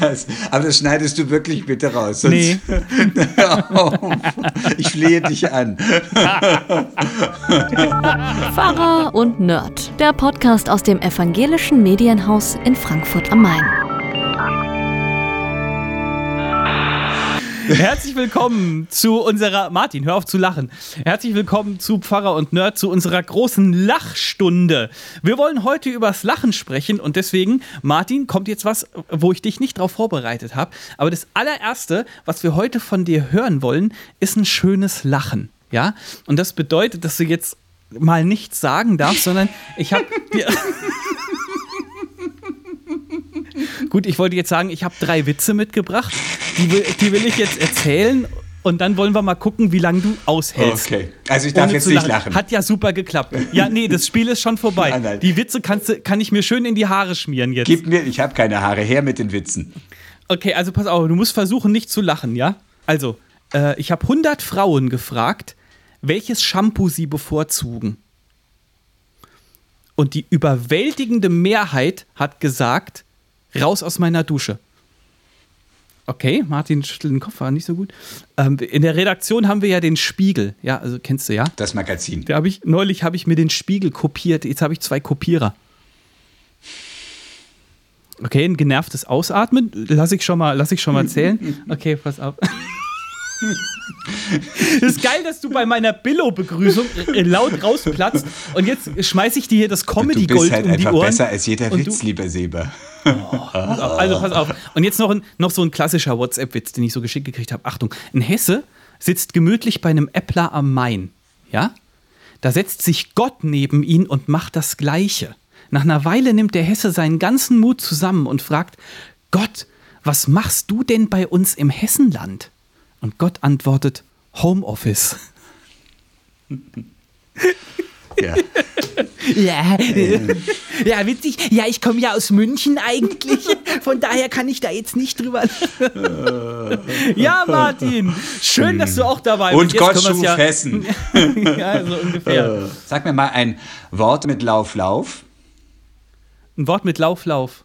Das, aber das schneidest du wirklich bitte raus. Sonst, nee. ich flehe dich an. Pfarrer und Nerd. Der Podcast aus dem evangelischen Medienhaus in Frankfurt am Main. Herzlich willkommen zu unserer, Martin, hör auf zu lachen. Herzlich willkommen zu Pfarrer und Nerd, zu unserer großen Lachstunde. Wir wollen heute übers Lachen sprechen und deswegen, Martin, kommt jetzt was, wo ich dich nicht drauf vorbereitet habe. Aber das allererste, was wir heute von dir hören wollen, ist ein schönes Lachen. Ja? Und das bedeutet, dass du jetzt mal nichts sagen darfst, sondern ich habe dir. Gut, ich wollte jetzt sagen, ich habe drei Witze mitgebracht. Die will, die will ich jetzt erzählen und dann wollen wir mal gucken, wie lange du aushältst. Okay. Also ich darf jetzt nicht lachen. Hat ja super geklappt. Ja, nee, das Spiel ist schon vorbei. Nein, nein. Die Witze kannst, kann ich mir schön in die Haare schmieren jetzt. Gib mir, ich habe keine Haare, her mit den Witzen. Okay, also pass auf, du musst versuchen, nicht zu lachen, ja? Also, äh, ich habe 100 Frauen gefragt, welches Shampoo sie bevorzugen. Und die überwältigende Mehrheit hat gesagt, raus aus meiner Dusche. Okay, Martin schüttelt den Kopf, war nicht so gut. Ähm, in der Redaktion haben wir ja den Spiegel, ja, also kennst du ja? Das Magazin. Da hab ich, neulich habe ich mir den Spiegel kopiert, jetzt habe ich zwei Kopierer. Okay, ein genervtes Ausatmen, lass ich schon mal, lass ich schon mal zählen. Okay, pass auf. Das ist geil, dass du bei meiner Billo-Begrüßung äh, laut rausplatzt und jetzt schmeiße ich dir hier das Comedy-Gold halt um die Ohren. Du bist halt einfach besser als jeder Witz, lieber Seber. Oh, also pass auf. Und jetzt noch, ein, noch so ein klassischer WhatsApp-Witz, den ich so geschickt gekriegt habe. Achtung, ein Hesse sitzt gemütlich bei einem Äppler am Main. Ja? Da setzt sich Gott neben ihn und macht das Gleiche. Nach einer Weile nimmt der Hesse seinen ganzen Mut zusammen und fragt: Gott, was machst du denn bei uns im Hessenland? Und Gott antwortet: Homeoffice. Ja. ja, ja, witzig. Ja, ich komme ja aus München eigentlich. Von daher kann ich da jetzt nicht drüber. ja, Martin. Schön, dass du auch dabei bist. Und Gott schuf ja, Hessen. ja, so ungefähr. Sag mir mal ein Wort mit Lauf, Lauf. Ein Wort mit Lauf, Lauf.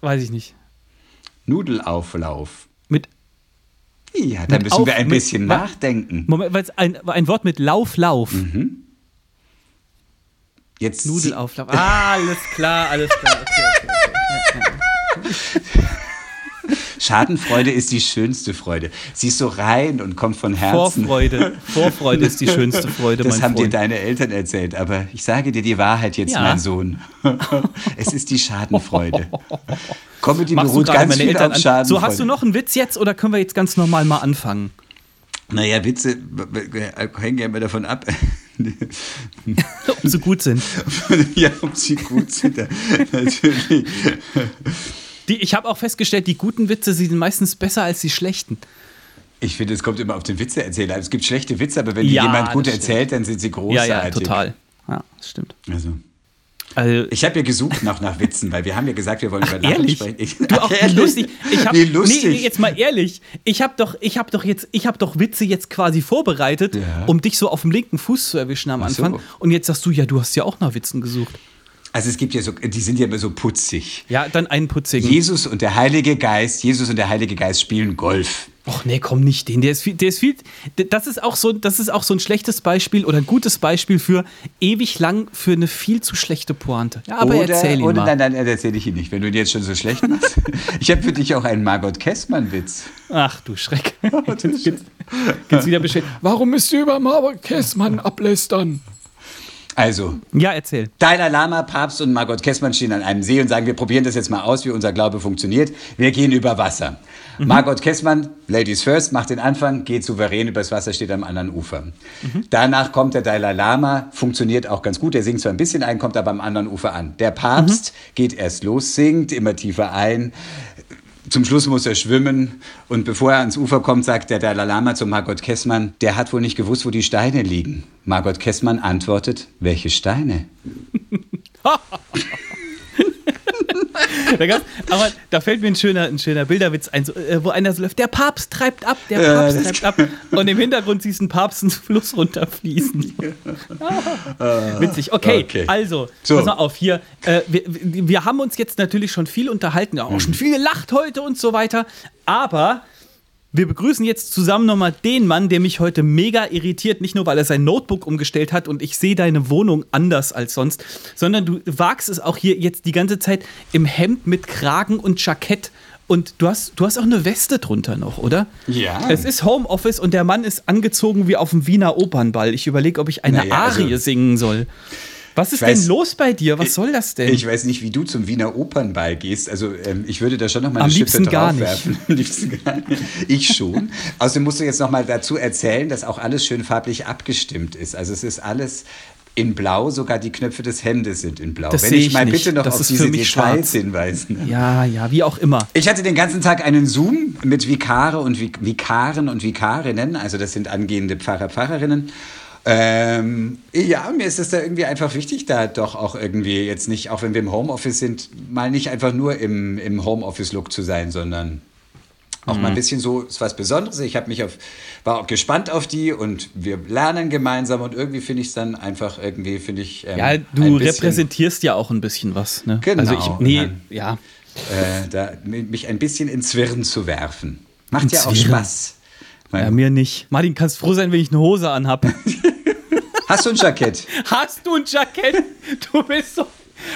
Weiß ich nicht. Nudelauflauf. Ja, da müssen auf, wir ein bisschen mit, nachdenken. Moment, ein, ein Wort mit Lauf, Lauf. Mhm. Jetzt Nudelauflauf. Ah, alles klar, alles klar. Okay, okay, okay. Schadenfreude ist die schönste Freude. Sie ist so rein und kommt von Herzen. Vorfreude. Vorfreude ist die schönste Freude, Das haben Freund. dir deine Eltern erzählt, aber ich sage dir die Wahrheit jetzt, ja. mein Sohn. es ist die Schadenfreude. Comedy Machst beruht ganz viel Eltern auf Schadenfreude. So, hast du noch einen Witz jetzt oder können wir jetzt ganz normal mal anfangen? Naja, Witze hängen ja immer davon ab. ob sie gut sind. ja, ob sie gut sind, natürlich. Die, ich habe auch festgestellt, die guten Witze sind meistens besser als die schlechten. Ich finde, es kommt immer auf den Witzeerzähler. Es gibt schlechte Witze, aber wenn ja, die jemand gut erzählt, dann sind sie großartig. Ja, ja, total. Ja, das stimmt. Also. Also, ich habe ja gesucht nach, nach Witzen, weil wir haben ja gesagt, wir wollen über Lachen ehrlich? sprechen. Ich, du auch ehrlich? lustig. Ich hab, nee, lustig. Nee, jetzt mal ehrlich. Ich habe doch, ich habe doch jetzt, ich habe doch Witze jetzt quasi vorbereitet, ja. um dich so auf dem linken Fuß zu erwischen am Anfang. So. Und jetzt sagst du, ja, du hast ja auch nach Witzen gesucht. Also es gibt ja so, die sind ja immer so putzig. Ja, dann einen putzigen. Jesus und der Heilige Geist, Jesus und der Heilige Geist spielen Golf. Och nee, komm nicht den. Der ist viel, der ist viel. Das ist auch so, das ist auch so ein schlechtes Beispiel oder ein gutes Beispiel für ewig lang für eine viel zu schlechte Pointe. Ja, aber oder, erzähl ihn oder, mal. Nein, nein, erzähl ich ihn nicht, wenn du ihn jetzt schon so schlecht machst. ich habe für dich auch einen Margot Kessmann-Witz. Ach du Schreck. Jetzt geht's wieder beschädigt. Warum müsst ihr über Margot Kessmann ablästern? Also. Ja, erzähl. Dalai Lama, Papst und Margot Kessmann stehen an einem See und sagen, wir probieren das jetzt mal aus, wie unser Glaube funktioniert. Wir gehen über Wasser. Mhm. Margot Kessmann, Ladies First, macht den Anfang, geht souverän übers Wasser, steht am anderen Ufer. Mhm. Danach kommt der Dalai Lama, funktioniert auch ganz gut. Er singt zwar ein bisschen ein, kommt aber am anderen Ufer an. Der Papst mhm. geht erst los, singt immer tiefer ein. Zum Schluss muss er schwimmen und bevor er ans Ufer kommt, sagt der Dalai Lama zu Margot Kessmann, der hat wohl nicht gewusst, wo die Steine liegen. Margot Kessmann antwortet, welche Steine? Da Aber da fällt mir ein schöner, ein schöner Bilderwitz ein, äh, wo einer so läuft, der Papst treibt ab, der Ja, Papst das treibt ab. Und im Hintergrund siehst du einen Papst einen Fluss runterfließen. Witzig. Okay, Okay. also, So. pass mal auf, hier. Äh, wir, wir haben uns jetzt natürlich schon viel unterhalten, auch schon viel gelacht heute und so weiter. Aber wir begrüßen jetzt zusammen nochmal den Mann, der mich heute mega irritiert. Nicht nur, weil er sein Notebook umgestellt hat und ich sehe deine Wohnung anders als sonst, sondern du wagst es auch hier jetzt die ganze Zeit im Hemd mit Kragen und Jackett. Und du hast, du hast auch eine Weste drunter noch, oder? Ja. Es ist Homeoffice und der Mann ist angezogen wie auf dem Wiener Opernball. Ich überlege, ob ich eine Naja, also- Arie singen soll. Was ist weiß- denn los bei dir? Was soll das denn? Ich weiß nicht, wie du zum Wiener Opernball gehst. Also ähm, ich würde da schon noch mal eine Am Schippe draufwerfen. Am liebsten gar nicht. Ich schon. Außerdem musst du jetzt noch mal dazu erzählen, dass auch alles schön farblich abgestimmt ist. Also es ist alles in Blau, sogar die Knöpfe des Hemdes sind in Blau. Das Wenn ich ich mal nicht. bitte noch Das auf diese Details schwarz. hinweisen. ja, ja, wie auch immer. Ich hatte den ganzen Tag einen Zoom mit Vikare und Vik Vikaren und Vikarinnen, also das sind angehende Pfarrer, Pfarrerinnen. Ähm, ja, mir ist es da irgendwie einfach wichtig, da doch auch irgendwie jetzt nicht, auch wenn wir im Homeoffice sind, mal nicht einfach nur im, im Homeoffice-Look zu sein, sondern auch mal ein bisschen so, ist was Besonderes. Ich habe mich auf, war auch gespannt auf die und wir lernen gemeinsam und irgendwie finde ich es dann einfach irgendwie, finde ich. Ähm, Ja, du repräsentierst ja auch ein bisschen was. Ne? Genau. Also ich, nee, Und ja. äh, da, mich ein bisschen ins Zwirren zu werfen. Macht ja auch Zwirren. Spaß. Ja, mir nicht. Martin, kannst froh sein, wenn ich eine Hose anhab. Hast du ein Jackett? Hast du ein Jackett? Du bist so.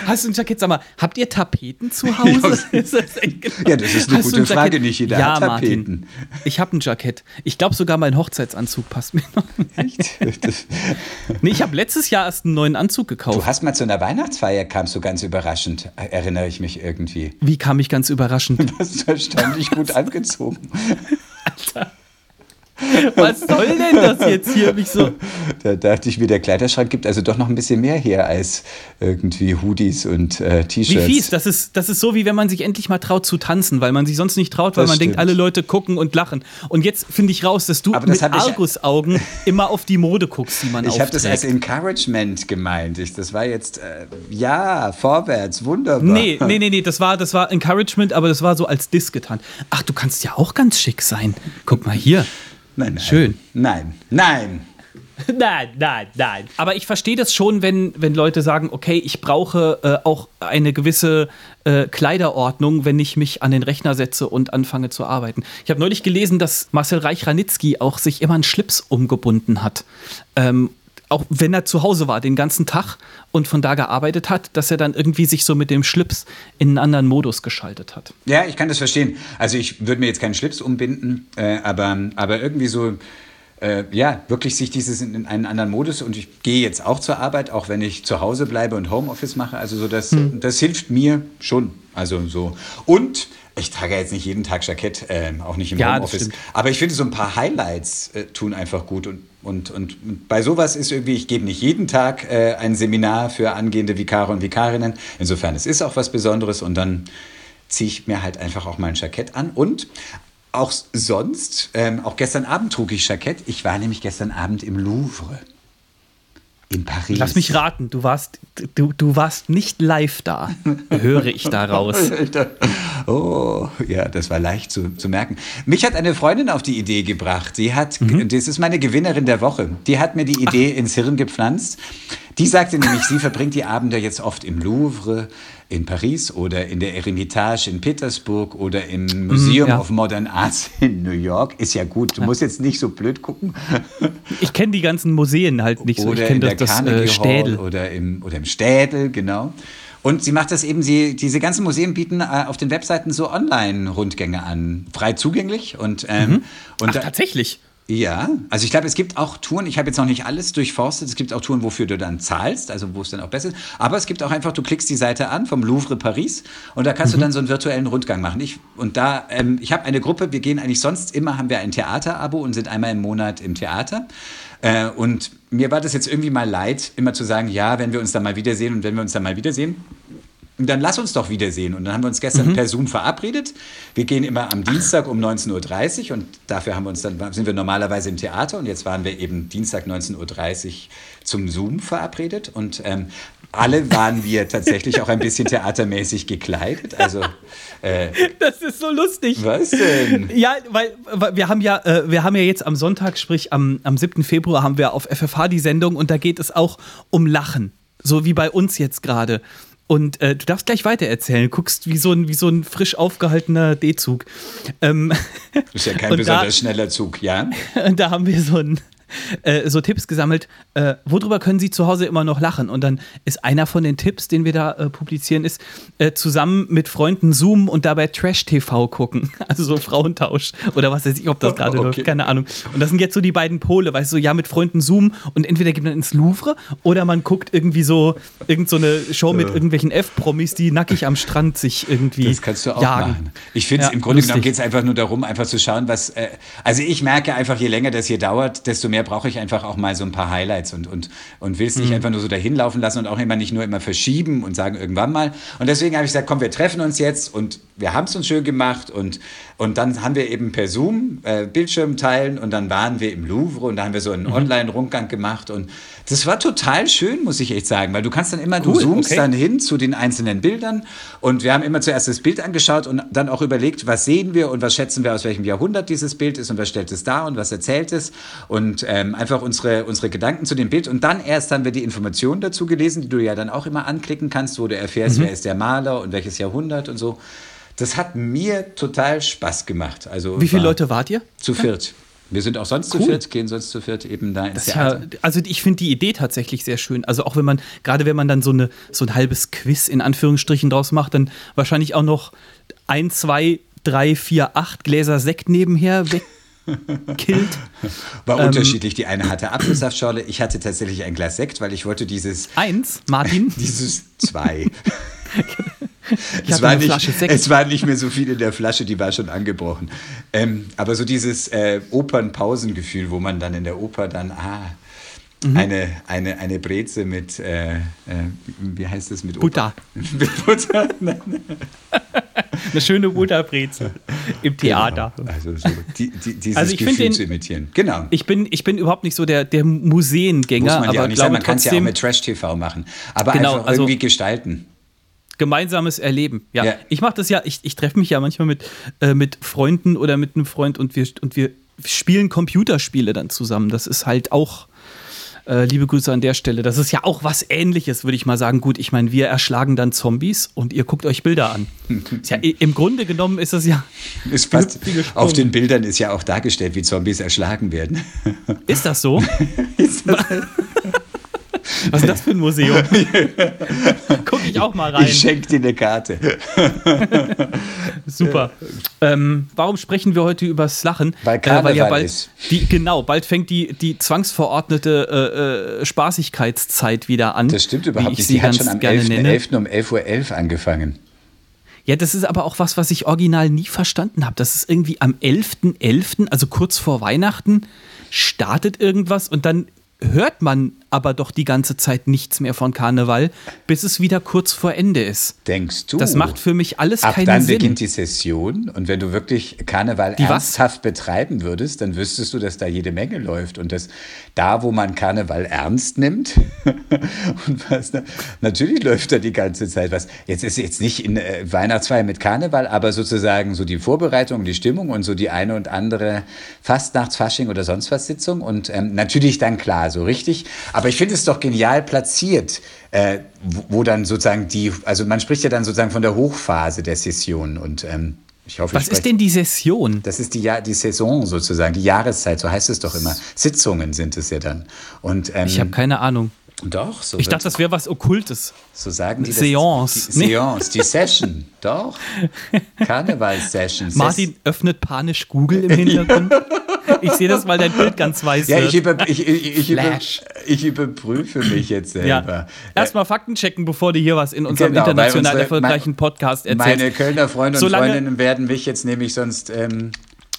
Hast du ein Jackett? Sag mal, habt ihr Tapeten zu Hause? Ist das echt genau? Ja, das ist eine Hast du gute ein? Frage. Nicht jeder ja, hat Tapeten. Martin. Ich habe ein Jackett. Ich glaube sogar mein Hochzeitsanzug passt mir noch. Das, Nee, ich habe letztes Jahr erst einen neuen Anzug du gekauft. hast mal zu einer Weihnachtsfeier, kamst du ganz überraschend, erinnere ich mich irgendwie. Wie kam ich ganz überraschend? Du hast erstaunlich gut angezogen. Was soll denn das jetzt hier? Mich so. Da dachte ich mir, der Kleiderschrank gibt also doch noch ein bisschen mehr her als irgendwie Hoodies und äh, Wie T-Shirts. fies, das ist, das ist so, wie wenn man sich endlich mal traut zu tanzen, weil man sich sonst nicht traut, weil Das man denkt, stimmt. alle Leute gucken und lachen. Und jetzt finde ich raus, dass du das mit Argusaugen immer auf die Mode guckst, die man Ich habe das als. Encouragement gemeint. Ich, das war jetzt, äh, ja, vorwärts, wunderbar. Nee, nee, nee, nee, das war, das war Encouragement, aber das war so als Diss getan. Ach, du kannst ja auch ganz schick sein. Guck mal hier. Nein, nein. Schön. Nein, nein. Nein, nein, nein. Aber ich verstehe das schon, wenn, wenn Leute sagen, okay, ich brauche äh, auch eine gewisse äh, Kleiderordnung, wenn ich mich an den Rechner setze und anfange zu arbeiten. Ich habe neulich gelesen, dass Marcel Reich-Ranitzky auch sich immer einen Schlips umgebunden hat. Ähm, auch wenn er zu Hause war, den ganzen Tag und von da gearbeitet hat, dass er dann irgendwie sich so mit dem Schlips in einen anderen Modus geschaltet hat. Ja, ich kann das verstehen. Also ich würde mir jetzt keinen Schlips umbinden, äh, aber, aber irgendwie so, äh, ja, wirklich sich dieses in, in einen anderen Modus und ich gehe jetzt auch zur Arbeit, auch wenn ich zu Hause bleibe und Homeoffice mache. Also so das, Hm. das hilft mir schon. Also so. Und ich trage jetzt nicht jeden Tag Jackett, äh, auch nicht im Ja, Homeoffice. Aber ich finde, so ein paar Highlights äh, tun einfach gut. Und, und, und, bei sowas ist irgendwie, ich gebe nicht jeden Tag äh, ein Seminar für angehende Vikare und Vikarinnen. Insofern, es ist auch was Besonderes. Und dann ziehe ich mir halt einfach auch mal ein Jackett an. Und auch sonst, ähm, auch gestern Abend trug ich Jackett. Ich war nämlich gestern Abend im Louvre. In Paris. Lass mich raten, du warst, du, du warst nicht live da, höre ich daraus. Oh, ja, das war leicht zu, zu merken. Mich hat eine Freundin auf die Idee gebracht. Sie hat, Mhm. das ist meine Gewinnerin der Woche. Die hat mir die Idee ins Hirn gepflanzt. Die sagte nämlich, sie verbringt die Abende jetzt oft im Louvre in Paris oder in der Eremitage in Petersburg oder im Museum Mhm, ja. of Modern Arts in New York. Ist ja gut, du musst jetzt nicht so blöd gucken. Ich kenne die ganzen Museen halt nicht so. Ich Oder kenne in das, der das Carnegie äh, Städel. Hall oder im, oder im Städel, genau. Und sie macht das eben, sie, diese ganzen Museen bieten äh, auf den Webseiten so Online-Rundgänge an, frei zugänglich. Und, ähm, und Ach, da- tatsächlich. Ja, also ich glaube, es gibt auch Touren, ich habe jetzt noch nicht alles durchforstet, es gibt auch Touren, wofür du dann zahlst, also wo es dann auch besser ist. Aber es gibt auch einfach, du klickst die Seite an vom Louvre Paris und da kannst du dann so einen virtuellen Rundgang machen. Ich, und da, ähm, ich habe eine Gruppe, wir gehen eigentlich sonst immer, haben wir ein Theaterabo und sind einmal im Monat im Theater. Äh, und mir war das jetzt irgendwie mal leid, immer zu sagen, ja, wenn wir uns dann mal wiedersehen und wenn wir uns dann mal wiedersehen, und dann lass uns doch wiedersehen. Und dann haben wir uns gestern per Zoom verabredet. Wir gehen immer am Dienstag um 19.30 Uhr und dafür haben wir uns dann, sind wir normalerweise im Theater und jetzt waren wir eben Dienstag 19.30 Uhr zum Zoom verabredet. Und ähm, alle waren wir tatsächlich auch ein bisschen theatermäßig gekleidet. Also äh, das ist so lustig. Was denn? Ja, weil, weil wir haben ja, äh, wir haben ja jetzt am Sonntag, sprich am, am 7. Februar, haben wir auf FFH die Sendung und da geht es auch um Lachen. So wie bei uns jetzt gerade. Und äh, du darfst gleich weitererzählen. Guckst wie so ein, wie so ein frisch aufgehaltener D-Zug. Ähm, ist ja kein besonders da, schneller Zug, ja? Und da haben wir so ein, äh, so Tipps gesammelt, äh, worüber können Sie zu Hause immer noch lachen? Und dann ist einer von den Tipps, den wir da äh, publizieren, ist äh, zusammen mit Freunden zoomen und dabei Trash-TV gucken. Also so Frauentausch oder was weiß ich, ob das gerade okay. läuft, keine Ahnung. Und das sind jetzt so die beiden Pole, weißt du, so, ja, mit Freunden zoomen und entweder geht man ins Louvre oder man guckt irgendwie so irgendeine so Show mit irgendwelchen F-Promis, die nackig am Strand sich irgendwie Das kannst du auch jagen. machen. Ich finde es ja, im Grunde lustig. genommen geht es einfach nur darum, einfach zu schauen, was, äh, also ich merke einfach, je länger das hier dauert, desto mehr mehr brauche ich einfach auch mal so ein paar Highlights und, und, und will es nicht mhm. einfach nur so dahin laufen lassen und auch immer nicht nur immer verschieben und sagen irgendwann mal. Und deswegen habe ich gesagt, komm, wir treffen uns jetzt und wir haben es uns schön gemacht und, und dann haben wir eben per Zoom äh, Bildschirm teilen und dann waren wir im Louvre und da haben wir so einen mhm. Online-Rundgang gemacht und das war total schön, muss ich echt sagen, weil du kannst dann immer, cool, du zoomst okay. dann hin zu den einzelnen Bildern und wir haben immer zuerst das Bild angeschaut und dann auch überlegt, was sehen wir und was schätzen wir, aus welchem Jahrhundert dieses Bild ist und was stellt es dar und was erzählt es und ähm, einfach unsere, unsere Gedanken zu dem Bild und dann erst haben wir die Informationen dazu gelesen, die du ja dann auch immer anklicken kannst, wo du erfährst, mhm. wer ist der Maler und welches Jahrhundert und so. Das hat mir total Spaß gemacht. Also Wie viele Leute wart ihr? Zu viert. Wir sind auch sonst cool. zu viert, gehen sonst zu viert eben da ins Theater. Ja, also ich finde die Idee tatsächlich sehr schön. Also auch wenn man, gerade wenn man dann so, eine, so ein halbes Quiz in Anführungsstrichen draus macht, dann wahrscheinlich auch noch ein, zwei, drei, vier, acht Gläser Sekt nebenher wegkillt. War ähm, unterschiedlich. Die eine hatte Apfelsaftschorle, ich hatte tatsächlich ein Glas Sekt, weil ich wollte dieses. Eins, Martin? dieses zwei. es, war nicht, es war nicht mehr so viel in der Flasche, die war schon angebrochen. Ähm, aber so dieses äh, Opernpausengefühl, wo man dann in der Oper dann, ah, mhm. eine, eine, eine Breze mit, äh, äh, wie heißt das, mit Butter. mit Butter? Eine schöne Butterbreze im genau. Theater. Genau. Also so die, die, dieses also Gefühl den, zu imitieren. Genau. Ich bin, ich bin überhaupt nicht so der, der Museengänger. Muss man aber ja auch nicht sein, man kann es ja auch mit Trash-TV machen. Aber genau, einfach irgendwie also, gestalten gemeinsames Erleben. Ja, ja. ich mache das ja, ich, ich treffe mich ja manchmal mit, äh, mit Freunden oder mit einem Freund und wir, und wir spielen Computerspiele dann zusammen. Das ist halt auch, äh, liebe Grüße an der Stelle, das ist ja auch was ähnliches, würde ich mal sagen. Gut, ich meine, wir erschlagen dann Zombies und ihr guckt euch Bilder an. ja, Im Grunde genommen ist das ja. Ist fast, auf den Bildern ist ja auch dargestellt, wie Zombies erschlagen werden. Ist das so? ist das Was ist das für ein Museum? Guck ich auch mal rein. Ich schenke dir eine Karte. Super. Ähm, warum sprechen wir heute übers Lachen? Weil Karneval äh, weil ja bald ist. Die, genau, bald fängt die, die zwangsverordnete äh, äh, Spaßigkeitszeit wieder an. Das stimmt überhaupt nicht. Die hat schon am 11.11. .11. um 11.11 Uhr angefangen. Ja, das ist aber auch was, was ich original nie verstanden habe. Das ist irgendwie am 11.11., .11., also kurz vor Weihnachten, startet irgendwas und dann hört man aber doch die ganze Zeit nichts mehr von Karneval, bis es wieder kurz vor Ende ist. Denkst du? Das macht für mich alles Ab keinen dann Sinn. dann beginnt die Session und wenn du wirklich Karneval die ernsthaft was? betreiben würdest, dann wüsstest du, dass da jede Menge läuft und dass da, wo man Karneval ernst nimmt und was, natürlich läuft da die ganze Zeit was. Jetzt ist jetzt nicht in äh, Weihnachtsfeier mit Karneval, aber sozusagen so die Vorbereitung, die Stimmung und so die eine und andere Fastnachts, Fasching oder sonst was Sitzung und ähm, natürlich dann klar, so richtig. Aber ich finde es doch genial platziert, äh, wo, wo, dann sozusagen die, also man spricht ja dann sozusagen von der Hochphase der Session und ähm, ich hoffe, Was ich ist denn die Session? Das ist die, ja die Saison sozusagen, die Jahreszeit, so heißt es doch immer. Sitzungen sind es ja dann. Und, ähm, ich habe keine Ahnung. Doch, so. Ich dachte, das wäre was Okkultes. So sagen die Seance. Das, die Seance, die Session. Doch. Karneval-Session. Martin öffnet panisch Google im Hintergrund. ich sehe das, weil dein Bild ganz weiß ja, ich, über, ich, ich, über, ich, überprüfe mich jetzt selber. Ja. Erstmal Fakten checken, bevor du hier was in unserem genau, international unsere, erfolgreichen Podcast erzählst. Meine Kölner Freunde und Solange, Freundinnen werden mich jetzt nämlich sonst... Ähm,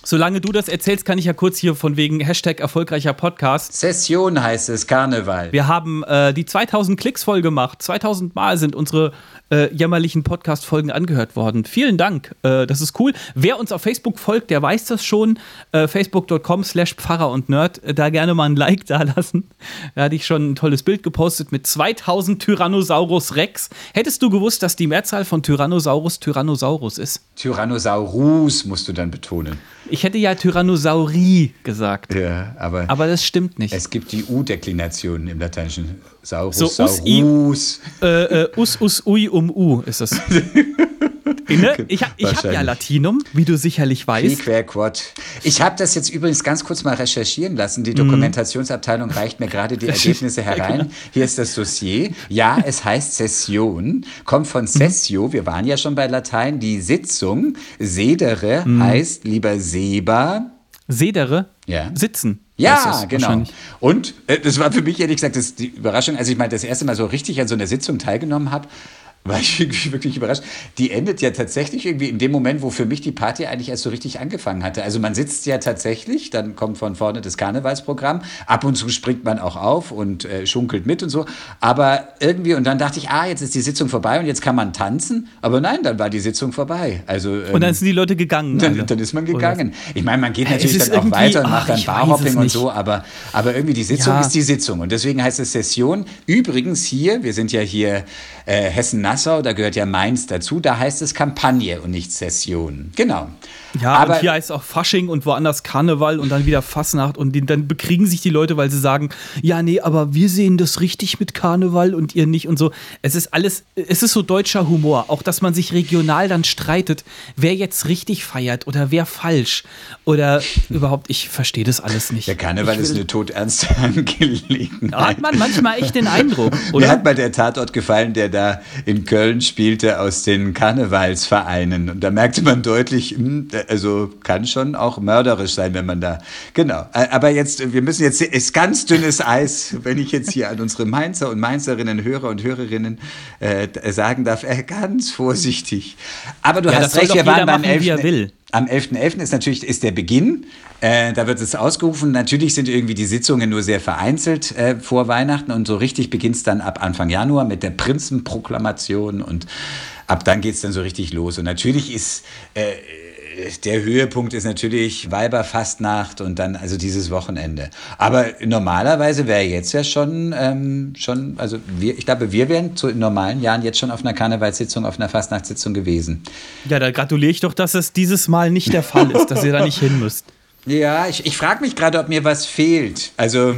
Solange du das erzählst, kann ich ja kurz hier von wegen Hashtag erfolgreicher Podcast. Session heißt es, Karneval. Wir haben äh, die 2000 Klicks voll gemacht. 2000 Mal sind unsere äh, jämmerlichen Podcast-Folgen angehört worden. Vielen Dank, äh, das ist cool. Wer uns auf Facebook folgt, der weiß das schon. Äh, Facebook.com slash Pfarrer und Nerd. Äh, da gerne mal ein Like da lassen. Da hatte ich schon ein tolles Bild gepostet mit 2000 Tyrannosaurus Rex. Hättest du gewusst, dass die Mehrzahl von Tyrannosaurus Tyrannosaurus ist? Tyrannosaurus musst du dann betonen. Ich hätte ja Tyrannosaurie gesagt. Ja, aber, Aber das stimmt nicht. es gibt die U-Deklination im Lateinischen. Saurus, So, us, i- Saurus. äh, äh, us, us, ui, um, u ist es. ne? Ich, hab- ich habe ja. Latinum, wie du sicherlich weißt. Quad. Ich habe das jetzt übrigens ganz kurz mal recherchieren lassen. Die Dokumentationsabteilung reicht mir gerade die Ergebnisse herein. Hier ist das Dossier. Ja, es heißt Session, kommt von sessio. Wir waren ja schon bei Latein. Die Sitzung. Sedere heißt lieber Seba. Sedere, Ja. sitzen. Ja, genau. Und äh, das war für mich ehrlich gesagt das, die Überraschung, als ich mal das erste Mal so richtig an so einer Sitzung teilgenommen habe, war ich wirklich überrascht. Die endet ja tatsächlich irgendwie in dem Moment, wo für mich die Party eigentlich erst so richtig angefangen hatte. Also man sitzt ja tatsächlich, dann kommt von vorne das Karnevalsprogramm, ab und zu springt man auch auf und äh, schunkelt mit und so. Aber irgendwie, und dann dachte ich, ah, jetzt ist die Sitzung vorbei und jetzt kann man tanzen. Aber nein, dann war die Sitzung vorbei. Also, ähm, Und dann sind die Leute gegangen. dann, dann ist man gegangen. Ich meine, man geht natürlich dann auch weiter und ach, macht dann Barhopping und so, aber, aber irgendwie die Sitzung Ja. ist die Sitzung. Und deswegen heißt es Session. Übrigens hier, wir sind ja hier äh, Hessen-Nassau, da gehört ja Mainz dazu, da heißt es Kampagne und nicht Session. Genau. Ja, aber und hier heißt es auch Fasching und woanders Karneval und dann wieder Fasnacht und die, dann bekriegen sich die Leute, weil sie sagen, ja, nee, aber wir sehen das richtig mit Karneval und ihr nicht und so. Es ist alles, es ist so deutscher Humor, auch dass man sich regional dann streitet, wer jetzt richtig feiert oder wer falsch oder überhaupt, ich verstehe das alles nicht. der Karneval Ich ist will- eine todernste Angelegenheit. Hat man manchmal echt den Eindruck, Mir oder? hat mal der Tatort gefallen, der da in Köln spielte aus den Karnevalsvereinen. Und da merkte man deutlich, hm, also kann schon auch mörderisch sein, wenn man da. Genau. Äh, Aber jetzt, wir müssen jetzt, ist ganz dünnes Eis, wenn ich jetzt hier an unsere Mainzer und Mainzerinnen, Hörer und Hörerinnen äh, sagen darf, äh, ganz vorsichtig. Aber du Ja, hast recht, wir waren beim machen, 11. Am 11.11. ist natürlich ist der Beginn. Äh, da wird es ausgerufen. Natürlich sind irgendwie die Sitzungen nur sehr vereinzelt äh, vor Weihnachten und so richtig beginnt es dann ab Anfang Januar mit der Prinzenproklamation und ab dann geht es dann so richtig los. Und natürlich ist äh, der Höhepunkt ist natürlich Weiberfastnacht und dann also dieses Wochenende. Aber normalerweise wäre jetzt ja schon, ähm, schon also wir, ich glaube, wir wären zu in normalen Jahren jetzt schon auf einer Karnevalssitzung, auf einer Fastnachtssitzung gewesen. Ja, da gratuliere ich doch, dass es dieses Mal nicht der Fall ist, dass ihr da nicht hin müsst. Ja, ich, ich frage mich gerade, ob mir was fehlt. Also,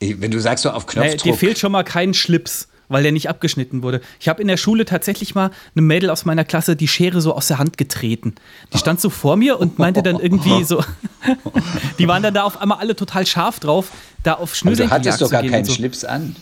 wenn du sagst so auf Nee, Knopfdruck. dir fehlt schon mal kein Schlips, weil der nicht abgeschnitten wurde. Ich habe in der Schule tatsächlich mal eine Mädel aus meiner Klasse die Schere so aus der Hand getreten. Die stand so vor mir und meinte dann irgendwie so, die waren dann da auf einmal alle total scharf drauf, da auf Aber du Schnürsenkel hattest doch gar keinen so. Schlips an.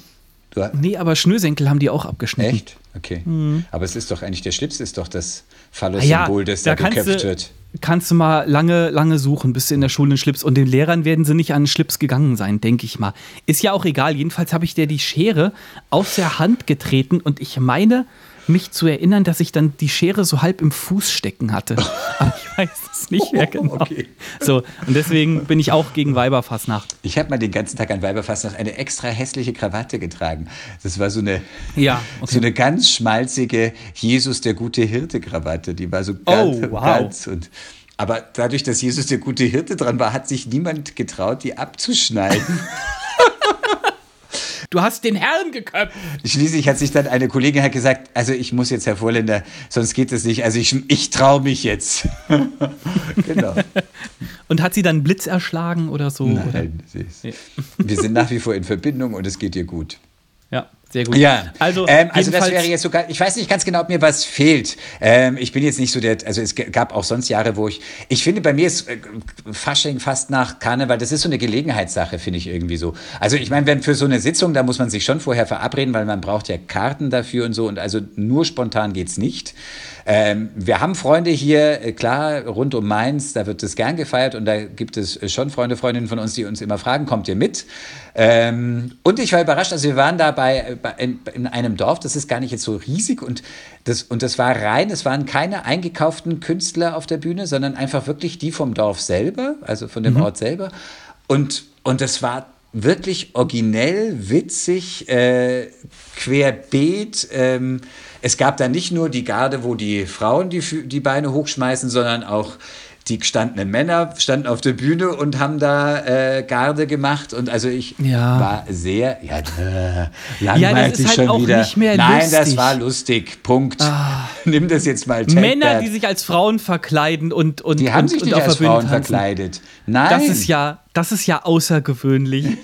Du, Nee, aber Schnürsenkel haben die auch abgeschnitten. echt? Okay. Aber es ist doch eigentlich, der Schlips ist doch das Ah Phallus-Symbol, das da, kannst geköpft du, wird. Kannst du mal lange, lange suchen, bis du in der Schule einen Schlips und den Lehrern werden sie nicht an den Schlips gegangen sein, denke ich mal. Ist ja auch egal. Jedenfalls habe ich dir die Schere aus der Hand getreten und ich meine, mich zu erinnern, dass ich dann die Schere so halb im Fuß stecken hatte. Aber ich weiß es nicht mehr genau. Okay. So, und deswegen bin ich auch gegen Weiberfassnacht. Ich habe mal den ganzen Tag an Weiberfastnacht eine extra hässliche Krawatte getragen. Das war so eine, Ja, okay. so eine ganz schmalzige Jesus der gute Hirte Krawatte. Die war so Oh, ganz, wow. ganz und aber dadurch, dass Jesus der gute Hirte dran war, hat sich niemand getraut, die abzuschneiden. Du hast den Herrn geköpft. Schließlich hat sich dann eine Kollegin hat gesagt, also ich muss jetzt, Herr Vorländer, sonst geht es nicht. Also ich, ich traue mich jetzt. genau. Und hat sie dann einen Blitz erschlagen oder so? Oder? Nein, sie ist, wir sind nach wie vor in Verbindung und es geht ihr gut. Ja, sehr gut. Ja, also, ähm, also das wäre jetzt sogar, ich weiß nicht ganz genau, ob mir was fehlt. Ähm, ich bin jetzt nicht so der, also es gab auch sonst Jahre, wo ich, ich finde, bei mir ist äh, Fasching fast nach Karneval, das ist so eine Gelegenheitssache, finde ich irgendwie so. Also ich meine, wenn für so eine Sitzung, da muss man sich schon vorher verabreden, weil man braucht ja Karten dafür und so und also nur spontan geht's nicht. Ähm, wir haben Freunde hier, äh, klar, rund um Mainz, da wird es gern gefeiert und da gibt es äh, schon Freunde, Freundinnen von uns, die uns immer fragen, kommt ihr mit? Ähm, und ich war überrascht, also wir waren da bei, in, in einem Dorf, das ist gar nicht jetzt so riesig und das, und das war rein, es waren keine eingekauften Künstler auf der Bühne, sondern einfach wirklich die vom Dorf selber, also von dem Ort selber. Und, und das war wirklich originell, witzig, äh, querbeet. Ähm, es gab da nicht nur die Garde, wo die Frauen die, die Beine hochschmeißen, sondern auch die gestandenen Männer standen auf der Bühne und haben da äh, Garde gemacht. Und also ich Ja. war sehr, ja, äh, Ja, langweilig das ist halt schon auch wieder. nicht mehr Nein, das lustig. Ah. war lustig. Punkt. Nimm das jetzt mal. take Männer, that. die sich als Frauen verkleiden und und die haben und, sich nicht als Frauen tanzen. verkleidet. Nein. Das ist ja, das ist ja außergewöhnlich.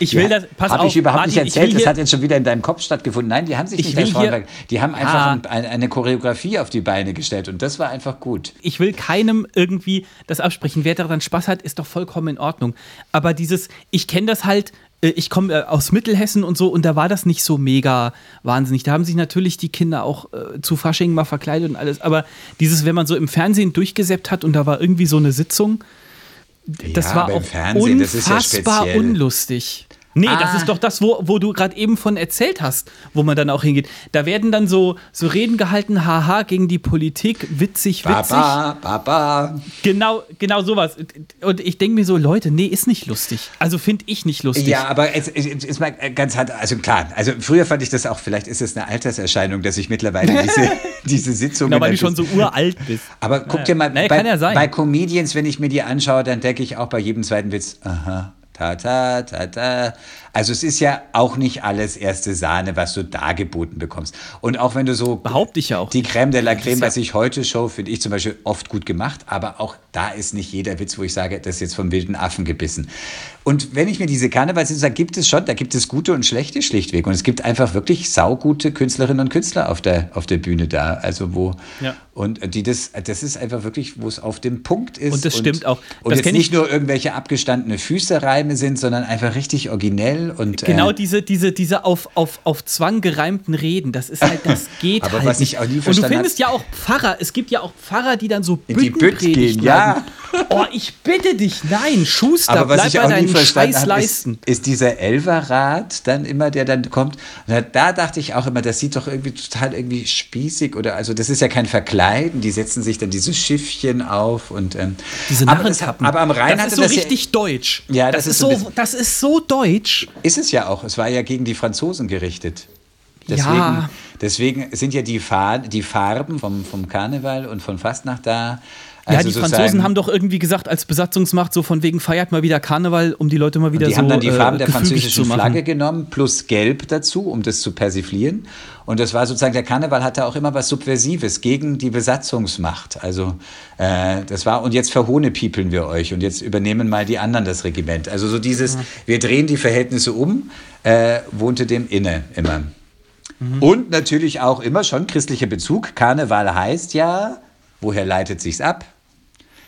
Ich will das, pass Habe auf, ich überhaupt Martin, nicht erzählt, das hat jetzt schon wieder in deinem Kopf stattgefunden. Nein, die haben sich Ich nicht als Frauen hier- verkleidet. Die haben einfach Ah. ein, ein, eine Choreografie auf die Beine gestellt und das war einfach gut. ich will keinem irgendwie das absprechen. Wer daran Spaß hat, ist doch vollkommen in Ordnung. Aber dieses, ich kenne das halt, äh, ich komme äh, aus Mittelhessen und so und da war das nicht so mega wahnsinnig. Da haben sich natürlich die Kinder auch äh, zu Fasching mal verkleidet und alles. Aber dieses, wenn man so im Fernsehen durchgesäppt hat und da war irgendwie so eine Sitzung, das Ja, war auch Fernsehen, ja unfassbar speziell. unlustig. Nee, das Ah. ist doch das, wo, wo du gerade eben von erzählt hast, wo man dann auch hingeht. Da werden dann so, so Reden gehalten, haha, gegen die Politik, witzig, witzig. Baba, Baba. Genau, genau sowas. Und ich denke mir so, Leute, nee, ist nicht lustig. Also finde ich nicht lustig. Ja, aber es, es es ist mal ganz hart, also klar, also früher fand ich das auch, vielleicht ist es eine Alterserscheinung, dass ich mittlerweile diese, diese Sitzungen. Genau, weil du schon so uralt bist. Aber guck dir mal, Nee, bei, ja bei Comedians, wenn ich mir die anschaue, dann denke ich auch bei jedem zweiten Witz, aha, ta ta, ta ta. Also es ist ja auch nicht alles erste Sahne, was du da geboten bekommst. Und auch wenn du so Behaupte ich ja auch. die Creme de la Creme, was ich heute show, finde ich zum Beispiel oft gut gemacht, aber auch da ist nicht jeder Witz, wo ich sage, das ist jetzt vom wilden Affen gebissen. Und wenn ich mir diese Karnevalssitzung sage, gibt es schon, da gibt es gute und schlechte schlichtweg. Und es gibt einfach wirklich saugute Künstlerinnen und Künstler auf der, auf der Bühne da. Also wo, Ja. und die das, das ist einfach wirklich, wo es auf dem Punkt ist. Und das stimmt auch. Und Das jetzt kenn nicht ich- nur irgendwelche abgestandene Füßereime sind, sondern einfach richtig originell und Genau äh, diese, diese, diese auf, auf, auf Zwang gereimten Reden, das ist halt, das geht Aber halt was nicht. ich auch nie Und du findest ja auch Pfarrer, es gibt ja auch Pfarrer, die dann so In die Bütt Büttenpredigt gehen, ja. Oh, ich bitte dich, nein, Schuster, Aber was bleib ich bei auch nie deinen verstanden Scheiß ist, leisten. ist dieser Elverrat dann immer, der dann kommt. Da, da dachte ich auch immer, das sieht doch irgendwie total irgendwie spießig oder also das ist ja kein Verkleiden. Die setzen sich dann diese Schiffchen auf und ähm, Diese aber, das, Narrenkappen. aber am Rhein das hatte ist so das richtig deutsch. Ja, das, das ist ist so, bisschen- das ist so deutsch. Ist es ja auch. Es war ja gegen die Franzosen gerichtet. Deswegen, Ja. deswegen sind ja die Farben vom, vom Karneval und von Fastnacht da. Ja, Also die sozusagen- Franzosen haben doch irgendwie gesagt, als Besatzungsmacht, so von wegen feiert mal wieder Karneval, um die Leute mal wieder Die so haben dann die äh, Farben der gefügig französischen. Flagge genommen, plus Gelb dazu, um das zu persiflieren. Und das war sozusagen, der Karneval hatte auch immer was Subversives gegen die Besatzungsmacht. Also äh, das war, und jetzt verhohnepiepeln wir euch und jetzt übernehmen mal die anderen das Regiment. Also so dieses, wir drehen die Verhältnisse um, äh, wohnte dem inne immer. Und natürlich auch immer schon christlicher Bezug. Karneval heißt ja, woher leitet sich's ab?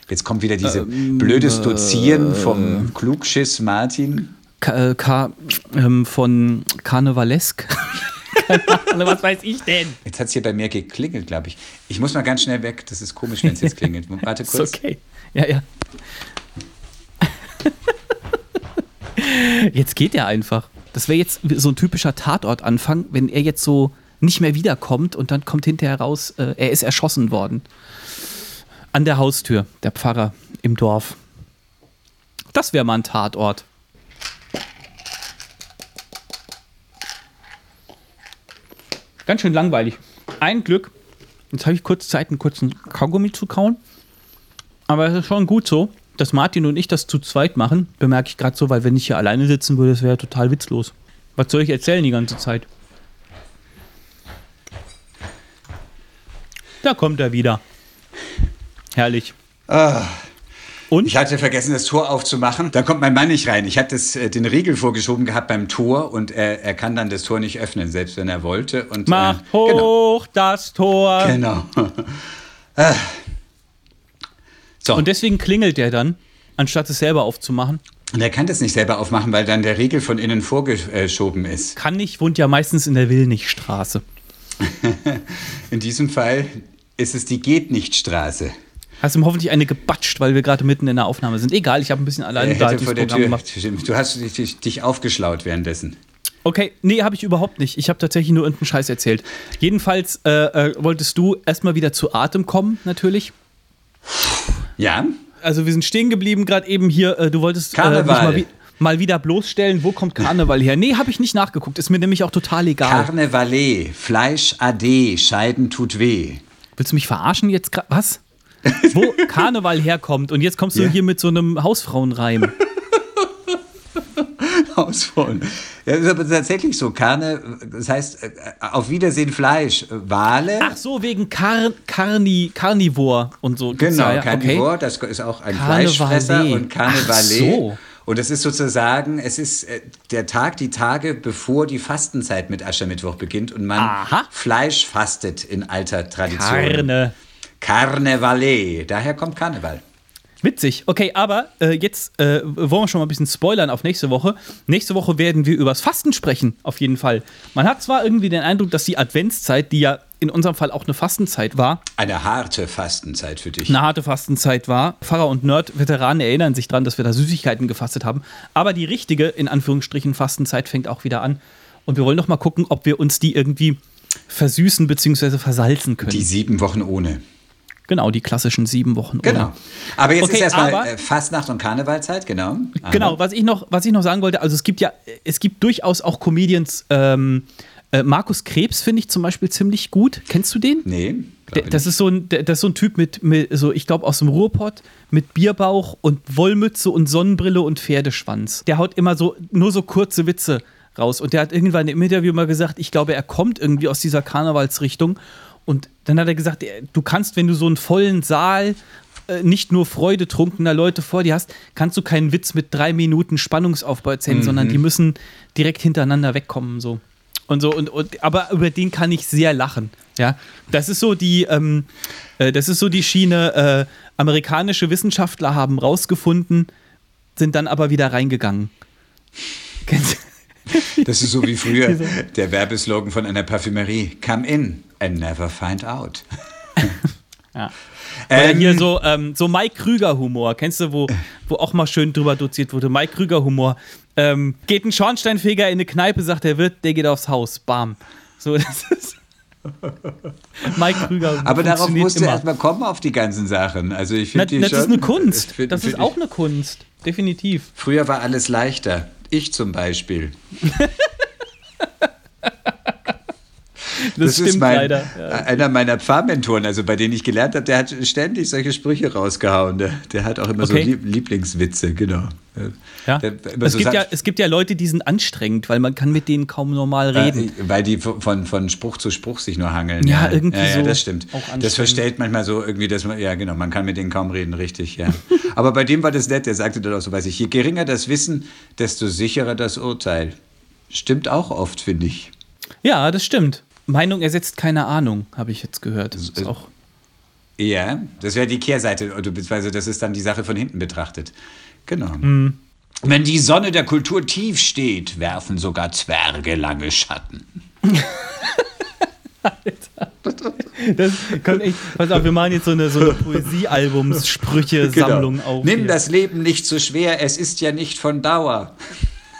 Jetzt kommt wieder diese Ähm, blödes äh, Dozieren vom Klugschiss Martin. Ka äh, Ka ähm, von Karnevalesk. Was weiß ich denn? Jetzt hat es hier bei mir geklingelt, glaube ich. Ich muss mal ganz schnell weg. Das ist komisch, wenn es jetzt klingelt. Warte Ist kurz. okay. Ja, ja. Jetzt geht er einfach. Das wäre jetzt so ein typischer Tatortanfang, wenn er jetzt so nicht mehr wiederkommt und dann kommt hinterher raus, äh, er ist erschossen worden. An der Haustür, der Pfarrer im Dorf. Das wäre mal ein Tatort. Ganz schön langweilig. Ein Glück. Jetzt habe ich kurz Zeit, einen kurzen Kaugummi zu kauen. Aber es ist schon gut so, dass Martin und ich das zu zweit machen. Bemerke ich gerade so, weil wenn ich hier alleine sitzen würde, das wäre total witzlos. Was soll ich erzählen die ganze Zeit? Da kommt er wieder. Herrlich. Und? Ich hatte vergessen, das Tor aufzumachen. Da kommt mein Mann nicht rein. Ich hatte das, äh, den Riegel vorgeschoben gehabt beim Tor und er, er kann dann das Tor nicht öffnen, selbst wenn er wollte. Und, Mach äh, genau. hoch das Tor. Genau. Äh. so, Und deswegen klingelt er dann, anstatt es selber aufzumachen. und er kann das nicht selber aufmachen, weil dann der Riegel von innen vorgeschoben ist. Kann nicht, wohnt ja meistens in der Willnichstraße. In diesem Fall ist es die Geht-nicht-Straße. Hast ihm hoffentlich eine gebatscht, weil wir gerade mitten in der Aufnahme sind. Egal, ich habe ein bisschen allein hätte vor der Programm Tür. gemacht. Du hast dich, dich aufgeschlaut währenddessen. Okay, nee, habe ich überhaupt nicht. Ich habe tatsächlich nur irgendeinen Scheiß erzählt. Jedenfalls äh, äh, wolltest du erstmal wieder zu Atem kommen, natürlich. Ja. Also wir sind stehen geblieben gerade eben hier. Äh, du wolltest äh, mal, mal wieder bloßstellen. Wo kommt Karneval her? Nee, habe ich nicht nachgeguckt. Ist mir nämlich auch total egal. Karnevalet, Fleisch ade, Scheiden tut weh. Willst du mich verarschen jetzt gerade? Was? Wo Karneval herkommt und jetzt kommst du Ja. hier mit so einem Hausfrauenreim. Hausfrauen. Ja, das ist aber tatsächlich so. Karne, das heißt, äh, auf Wiedersehen Fleisch. Äh, Wale. Ach so, wegen Car Carni Carnivore und so. Genau, ja, ja, Carnivore, das ist auch ein Karnevalet. Fleischfresser und Ach Karnevalet. so. Und es ist sozusagen, es ist äh, der Tag, die Tage, bevor die Fastenzeit mit Aschermittwoch beginnt und man Aha. Fleisch fastet in alter Tradition. Karne. Karnevalet, daher kommt Karneval. Witzig. Okay, aber äh, jetzt äh, wollen wir schon mal ein bisschen spoilern auf nächste Woche. Nächste Woche werden wir übers Fasten sprechen, auf jeden Fall. Man hat zwar irgendwie den Eindruck, dass die Adventszeit, die ja in unserem Fall auch eine Fastenzeit war, Eine harte Fastenzeit für dich. eine harte Fastenzeit war. Pfarrer und Nerd-Veteranen erinnern sich dran, dass wir da Süßigkeiten gefastet haben. Aber die richtige, in Anführungsstrichen, Fastenzeit fängt auch wieder an. Und wir wollen noch mal gucken, ob wir uns die irgendwie versüßen bzw. versalzen können. Die sieben Wochen ohne. Genau, die klassischen sieben Wochen. Genau. Oder? Aber jetzt Okay, ist erstmal aber- äh, Fastnacht und Karnevalzeit, genau. Aha. Genau, was ich, noch, was ich noch sagen wollte, also es gibt ja, es gibt durchaus auch Comedians, ähm, äh, Markus Krebs finde ich zum Beispiel ziemlich gut. Kennst du den? Nee. Das, ist so ein, das ist so ein Typ mit, mit so, ich glaube, aus dem Ruhrpott mit Bierbauch und Wollmütze und Sonnenbrille und Pferdeschwanz. Der haut immer so nur so kurze Witze raus. Und der hat irgendwann im Interview mal gesagt, ich glaube, er kommt irgendwie aus dieser Karnevalsrichtung. Und dann hat er gesagt, er- du kannst, wenn du so einen vollen Saal äh, nicht nur freudetrunkener Leute vor dir hast, kannst du keinen Witz mit drei Minuten Spannungsaufbau erzählen, sondern die müssen direkt hintereinander wegkommen. So. Und so, und, und, aber über den kann ich sehr lachen. Ja, das ist so die, ähm, äh, das ist so die Schiene, äh, amerikanische Wissenschaftler haben rausgefunden, sind dann aber wieder reingegangen. Kennst Das ist so wie früher der Werbeslogan von einer Parfümerie. Come in and never find out. Ja. Oder Ähm, hier so, ähm, so Mike Krüger-Humor, kennst du, wo, wo auch mal schön drüber doziert wurde. Mike Krüger-Humor. Ähm, geht ein Schornsteinfeger in eine Kneipe, sagt der Wirt, der geht aufs Haus. Bam. So, das ist. Mike Krüger. Aber darauf musst du erstmal kommen auf die ganzen Sachen. Also ich finde die das schon, ist eine Kunst. find- das ist find auch ich, eine Kunst. Definitiv. Früher war alles leichter. Ich zum Beispiel. Das, stimmt mein, leider. Ja. einer meiner Pfarrmentoren, also bei denen ich gelernt habe, der hat ständig solche Sprüche rausgehauen. Der, der hat auch immer so Okay. Lieb Lieblingswitze, genau. Ja. Es, so gibt sagt- ja, es gibt ja Leute, die sind anstrengend, weil man kann mit denen kaum normal reden. Weil die von, von Spruch zu Spruch sich nur hangeln. Ja, irgendwie ja, ja, so das stimmt. Das verstellt manchmal so irgendwie, dass man, ja genau, man kann mit denen kaum reden, richtig, ja. Aber bei dem war das nett, der sagte dann auch so, weiß ich, je geringer das Wissen, desto sicherer das Urteil. Stimmt auch oft, finde ich. Ja, das stimmt. Meinung ersetzt keine Ahnung, habe ich jetzt gehört. Das ist auch. Ja, das wäre die Kehrseite, beziehungsweise das ist dann die Sache von hinten betrachtet. Genau. Hm. Wenn die Sonne der Kultur tief steht, werfen sogar Zwerge lange Schatten. Das kann echt, pass auf, wir machen jetzt so eine, so eine Poesiealbums-Sprüche-Sammlung auf. Genau. Nimm hier. das Leben nicht zu schwer, es ist ja nicht von Dauer.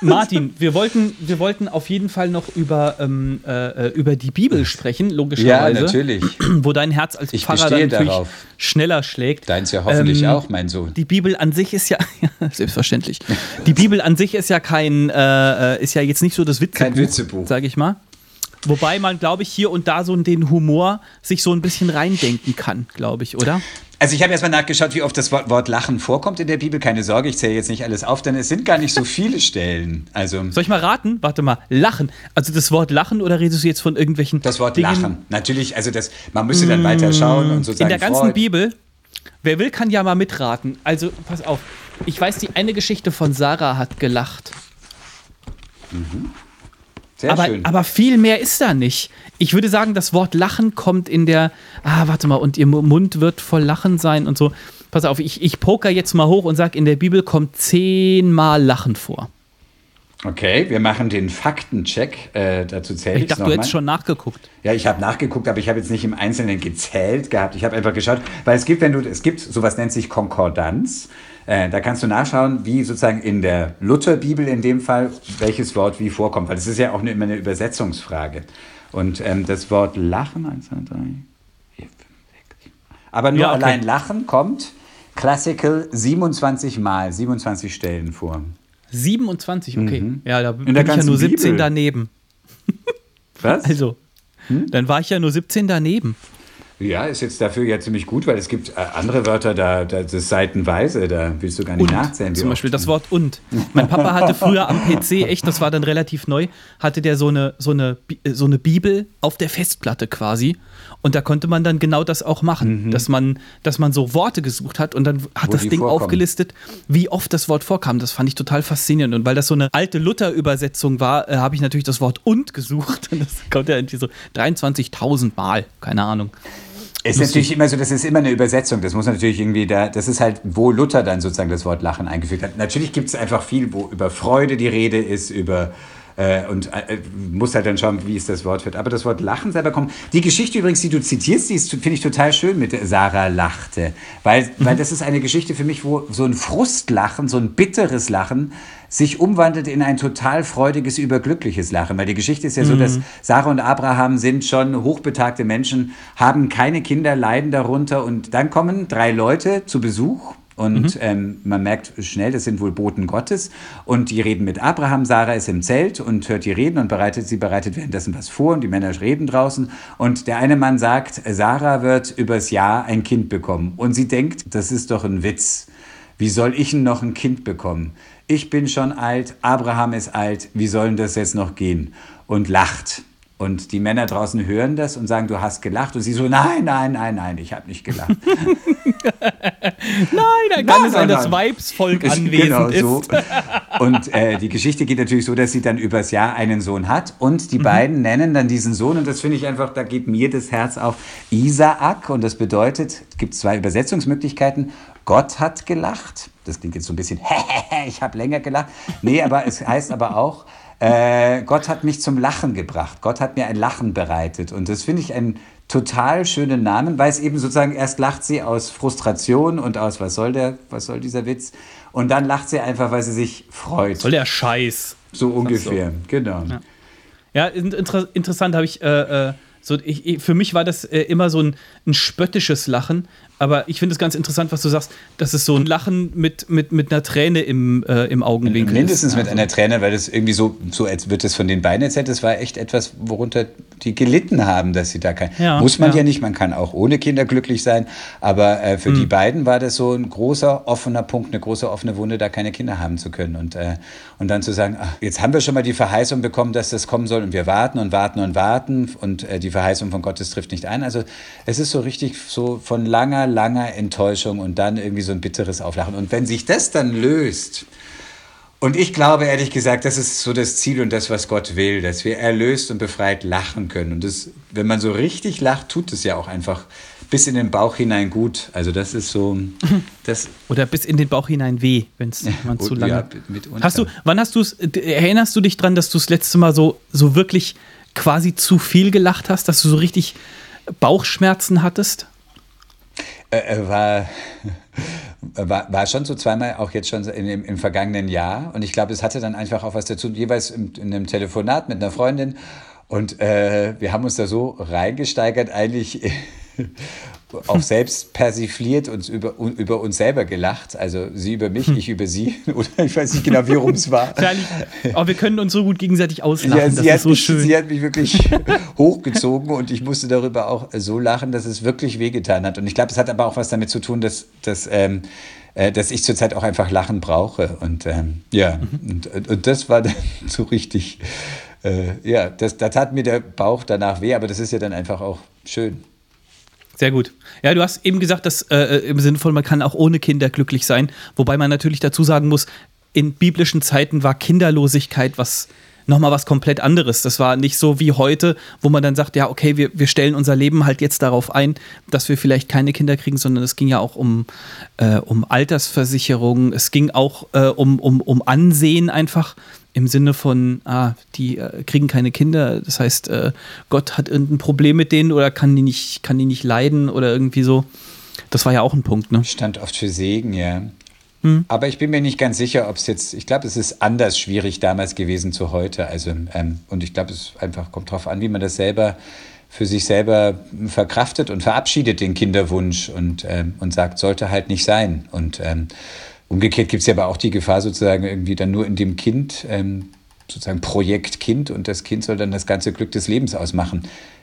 Martin, wir wollten, wir wollten auf jeden Fall noch über, ähm, äh, über die Bibel sprechen, logischerweise. Wo dein Herz als Ich Pfarrer natürlich darauf. schneller schlägt. Deins ja hoffentlich Ähm, auch, mein Sohn. Die Bibel an sich ist ja, ja selbstverständlich. Die Bibel an sich ist ja kein, äh, äh, ist ja jetzt nicht so das Witzebuch, Kein Witzebuch. sag ich mal. Wobei man, glaube ich, hier und da so den Humor sich so ein bisschen reindenken kann, glaube ich, oder? Also ich habe erstmal nachgeschaut, wie oft das Wort, Wort Lachen vorkommt in der Bibel. Keine Sorge, ich zähle jetzt nicht alles auf, denn es sind gar nicht so viele Stellen. Also Soll ich mal raten? Warte mal, Lachen. Also das Wort Lachen oder redest du jetzt von irgendwelchen das Wort Dingen Lachen. Natürlich, also das, man müsste dann weiter schauen und sozusagen in der ganzen Freud- Bibel? Wer will, kann ja mal mitraten. Also pass auf. Ich weiß, die eine Geschichte von Sarah hat gelacht. Sehr aber, schön. aber viel mehr ist da nicht. Ich würde sagen, das Wort Lachen kommt in der, ah, warte mal, und ihr Mund wird voll Lachen sein und so. Pass auf, ich, ich poker jetzt mal hoch und sage, in der Bibel kommt zehnmal Lachen vor. Okay, wir machen den Faktencheck. Äh, dazu zähle ich. Ich dachte, du hättest schon nachgeguckt. Ja, ich habe nachgeguckt, aber ich habe jetzt nicht im Einzelnen gezählt gehabt. Ich habe einfach geschaut, weil es gibt, wenn du, es gibt, sowas nennt sich Konkordanz. Äh, da kannst du nachschauen, wie sozusagen in der Lutherbibel in dem Fall welches Wort wie vorkommt, weil das ist ja auch immer eine Übersetzungsfrage. Und ähm, das Wort Lachen, 1, 2, 3, 4, 5, 6, 7. Aber nur ja, okay. allein Lachen kommt Classical 27 Mal, 27 Stellen vor. 27, okay. Mhm. Ja, da bin ich ja nur 17 Bibel. daneben. Was? Also, hm? dann war ich ja nur 17 daneben. Ja, ist jetzt dafür ja ziemlich gut, weil es gibt äh, andere Wörter, da, da das ist seitenweise, da willst du gar nicht und, nachzählen. Zum Beispiel das Wort und. Mein Papa hatte früher am PC, echt, das war dann relativ neu, hatte der so eine, so eine, so eine Bibel auf der Festplatte quasi. Und da konnte man dann genau das auch machen, mhm. dass, man, dass man so Worte gesucht hat und dann hat Wo das Ding vorkommen. aufgelistet, wie oft das Wort vorkam. Das fand ich total faszinierend. Und weil das so eine alte Luther-Übersetzung war, äh, habe ich natürlich das Wort und gesucht. Und das kommt ja irgendwie so 23.000 Mal, keine Ahnung. Es ist natürlich immer so, das ist immer eine Übersetzung. Das muss natürlich irgendwie da, das ist halt, wo Luther dann sozusagen das Wort Lachen eingefügt hat. Natürlich gibt es einfach viel, wo über Freude die Rede ist, über äh, und äh, muss halt dann schauen, wie es das Wort wird. Aber das Wort Lachen selber kommt. Die Geschichte übrigens, die du zitierst, die finde ich total schön mit Sarah lachte. Weil, mhm. weil das ist eine Geschichte für mich, wo so ein Frustlachen, so ein bitteres Lachen sich umwandelt in ein total freudiges, überglückliches Lachen. Weil die Geschichte ist ja so, dass mhm. Sarah und Abraham sind schon hochbetagte Menschen, haben keine Kinder, leiden darunter und dann kommen drei Leute zu Besuch und mhm. ähm, man merkt schnell, das sind wohl Boten Gottes. Und die reden mit Abraham. Sarah ist im Zelt und hört die reden und bereitet, sie bereitet währenddessen was vor. Und die Männer reden draußen. Und der eine Mann sagt, Sarah wird übers Jahr ein Kind bekommen. Und sie denkt, das ist doch ein Witz. Wie soll ich denn noch ein Kind bekommen? Ich bin schon alt, Abraham ist alt, wie soll denn das jetzt noch gehen? Und lacht. Und die Männer draußen hören das und sagen, du hast gelacht. Und sie so, nein, nein, nein, nein, ich habe nicht gelacht. nein, da kann nein, es sein, dass Weibsvolk anwesend genau ist. So. Und äh, die Geschichte geht natürlich so, dass sie dann übers Jahr einen Sohn hat. Und die mhm. beiden nennen dann diesen Sohn, und das finde ich einfach, da geht mir das Herz auf, Isaak. Und das bedeutet, es gibt zwei Übersetzungsmöglichkeiten. Gott hat gelacht. Das klingt jetzt so ein bisschen, ich habe länger gelacht. Nee, aber es heißt aber auch, äh, Gott hat mich zum Lachen gebracht. Gott hat mir ein Lachen bereitet. Und das finde ich einen total schönen Namen, weil es eben sozusagen erst lacht sie aus Frustration und aus, was soll der, was soll dieser Witz? Und dann lacht sie einfach, weil sie sich freut. Soll der Scheiß. So ungefähr, so. genau. Ja, ja inter interessant habe ich, äh, äh, so, ich, für mich war das äh, immer so ein, ein spöttisches Lachen, aber ich finde es ganz interessant, was du sagst, dass es so ein Lachen mit, mit, mit einer Träne im, äh, im Augenwinkel Mindestens ist. mit also. einer Träne, weil das irgendwie so, so als wird es von den beiden erzählt, das war echt etwas, worunter die gelitten haben, dass sie da kein. Ja, Muss man ja. ja. nicht, man kann auch ohne Kinder glücklich sein, aber äh, für mhm. die beiden war das so ein großer offener Punkt, eine große offene Wunde, da keine Kinder haben zu können. Und, äh, und dann zu sagen, ach, jetzt haben wir schon mal die Verheißung bekommen, dass das kommen soll und wir warten und warten und warten und äh, die Verheißung von Gottes trifft nicht ein. Also es ist so richtig so von langer, langer Enttäuschung und dann irgendwie so ein bitteres Auflachen. Und wenn sich das dann löst, und ich glaube ehrlich gesagt, das ist so das Ziel und das, was Gott will, dass wir erlöst und befreit lachen können. Und das, wenn man so richtig lacht, tut es ja auch einfach bis in den Bauch hinein gut. Also das ist so. Das Oder bis in den Bauch hinein weh, wenn es man zu lange. Ja, hast du, wann hast du es, erinnerst du dich dran, dass du das letzte Mal so, so wirklich quasi zu viel gelacht hast, dass du so richtig Bauchschmerzen hattest? Äh, äh, war, war, war schon so zweimal, auch jetzt schon in, im, im vergangenen Jahr. Und ich glaube, es hatte dann einfach auch was dazu, jeweils in, in einem Telefonat mit einer Freundin. Und äh, wir haben uns da so reingesteigert, eigentlich auch selbst persifliert und über, über uns selber gelacht. Also sie über mich, hm. ich über sie. Oder ich weiß nicht genau, wie rum es war. Aber wir können uns so gut gegenseitig auslachen. Ja, sie, hat so mich, sie hat mich wirklich hochgezogen und ich musste darüber auch so lachen, dass es wirklich wehgetan hat. Und ich glaube, es hat aber auch was damit zu tun, dass, dass ähm, äh, dass ich zurzeit auch einfach Lachen brauche. Und ähm, ja, mhm. und, und das war dann so richtig, äh, ja, das, da tat mir der Bauch danach weh, aber das ist ja dann einfach auch schön. Sehr gut. Ja, du hast eben gesagt, dass äh, äh, im Sinne von, man kann auch ohne Kinder glücklich sein. Wobei man natürlich dazu sagen muss, in biblischen Zeiten war Kinderlosigkeit was nochmal was komplett anderes. Das war nicht so wie heute, wo man dann sagt, ja, okay, wir, wir stellen unser Leben halt jetzt darauf ein, dass wir vielleicht keine Kinder kriegen, sondern es ging ja auch um, äh, um Altersversicherung, es ging auch äh, um, um, um Ansehen einfach im Sinne von, ah, die äh, kriegen keine Kinder, das heißt, äh, Gott hat irgendein Problem mit denen oder kann die nicht, kann die nicht leiden oder irgendwie so. Das war ja auch ein Punkt, ne? Stand oft für Segen, ja. Hm. Aber ich bin mir nicht ganz sicher, ob es jetzt, ich glaube, es ist anders schwierig damals gewesen zu heute. Also, ähm, und ich glaube, es einfach kommt darauf an, wie man das selber für sich selber verkraftet und verabschiedet den Kinderwunsch und, ähm, und sagt, sollte halt nicht sein. Und ähm, umgekehrt gibt es ja aber auch die Gefahr, sozusagen irgendwie dann nur in dem Kind, ähm, sozusagen Projekt Kind und das Kind soll dann das ganze Glück des Lebens ausmachen.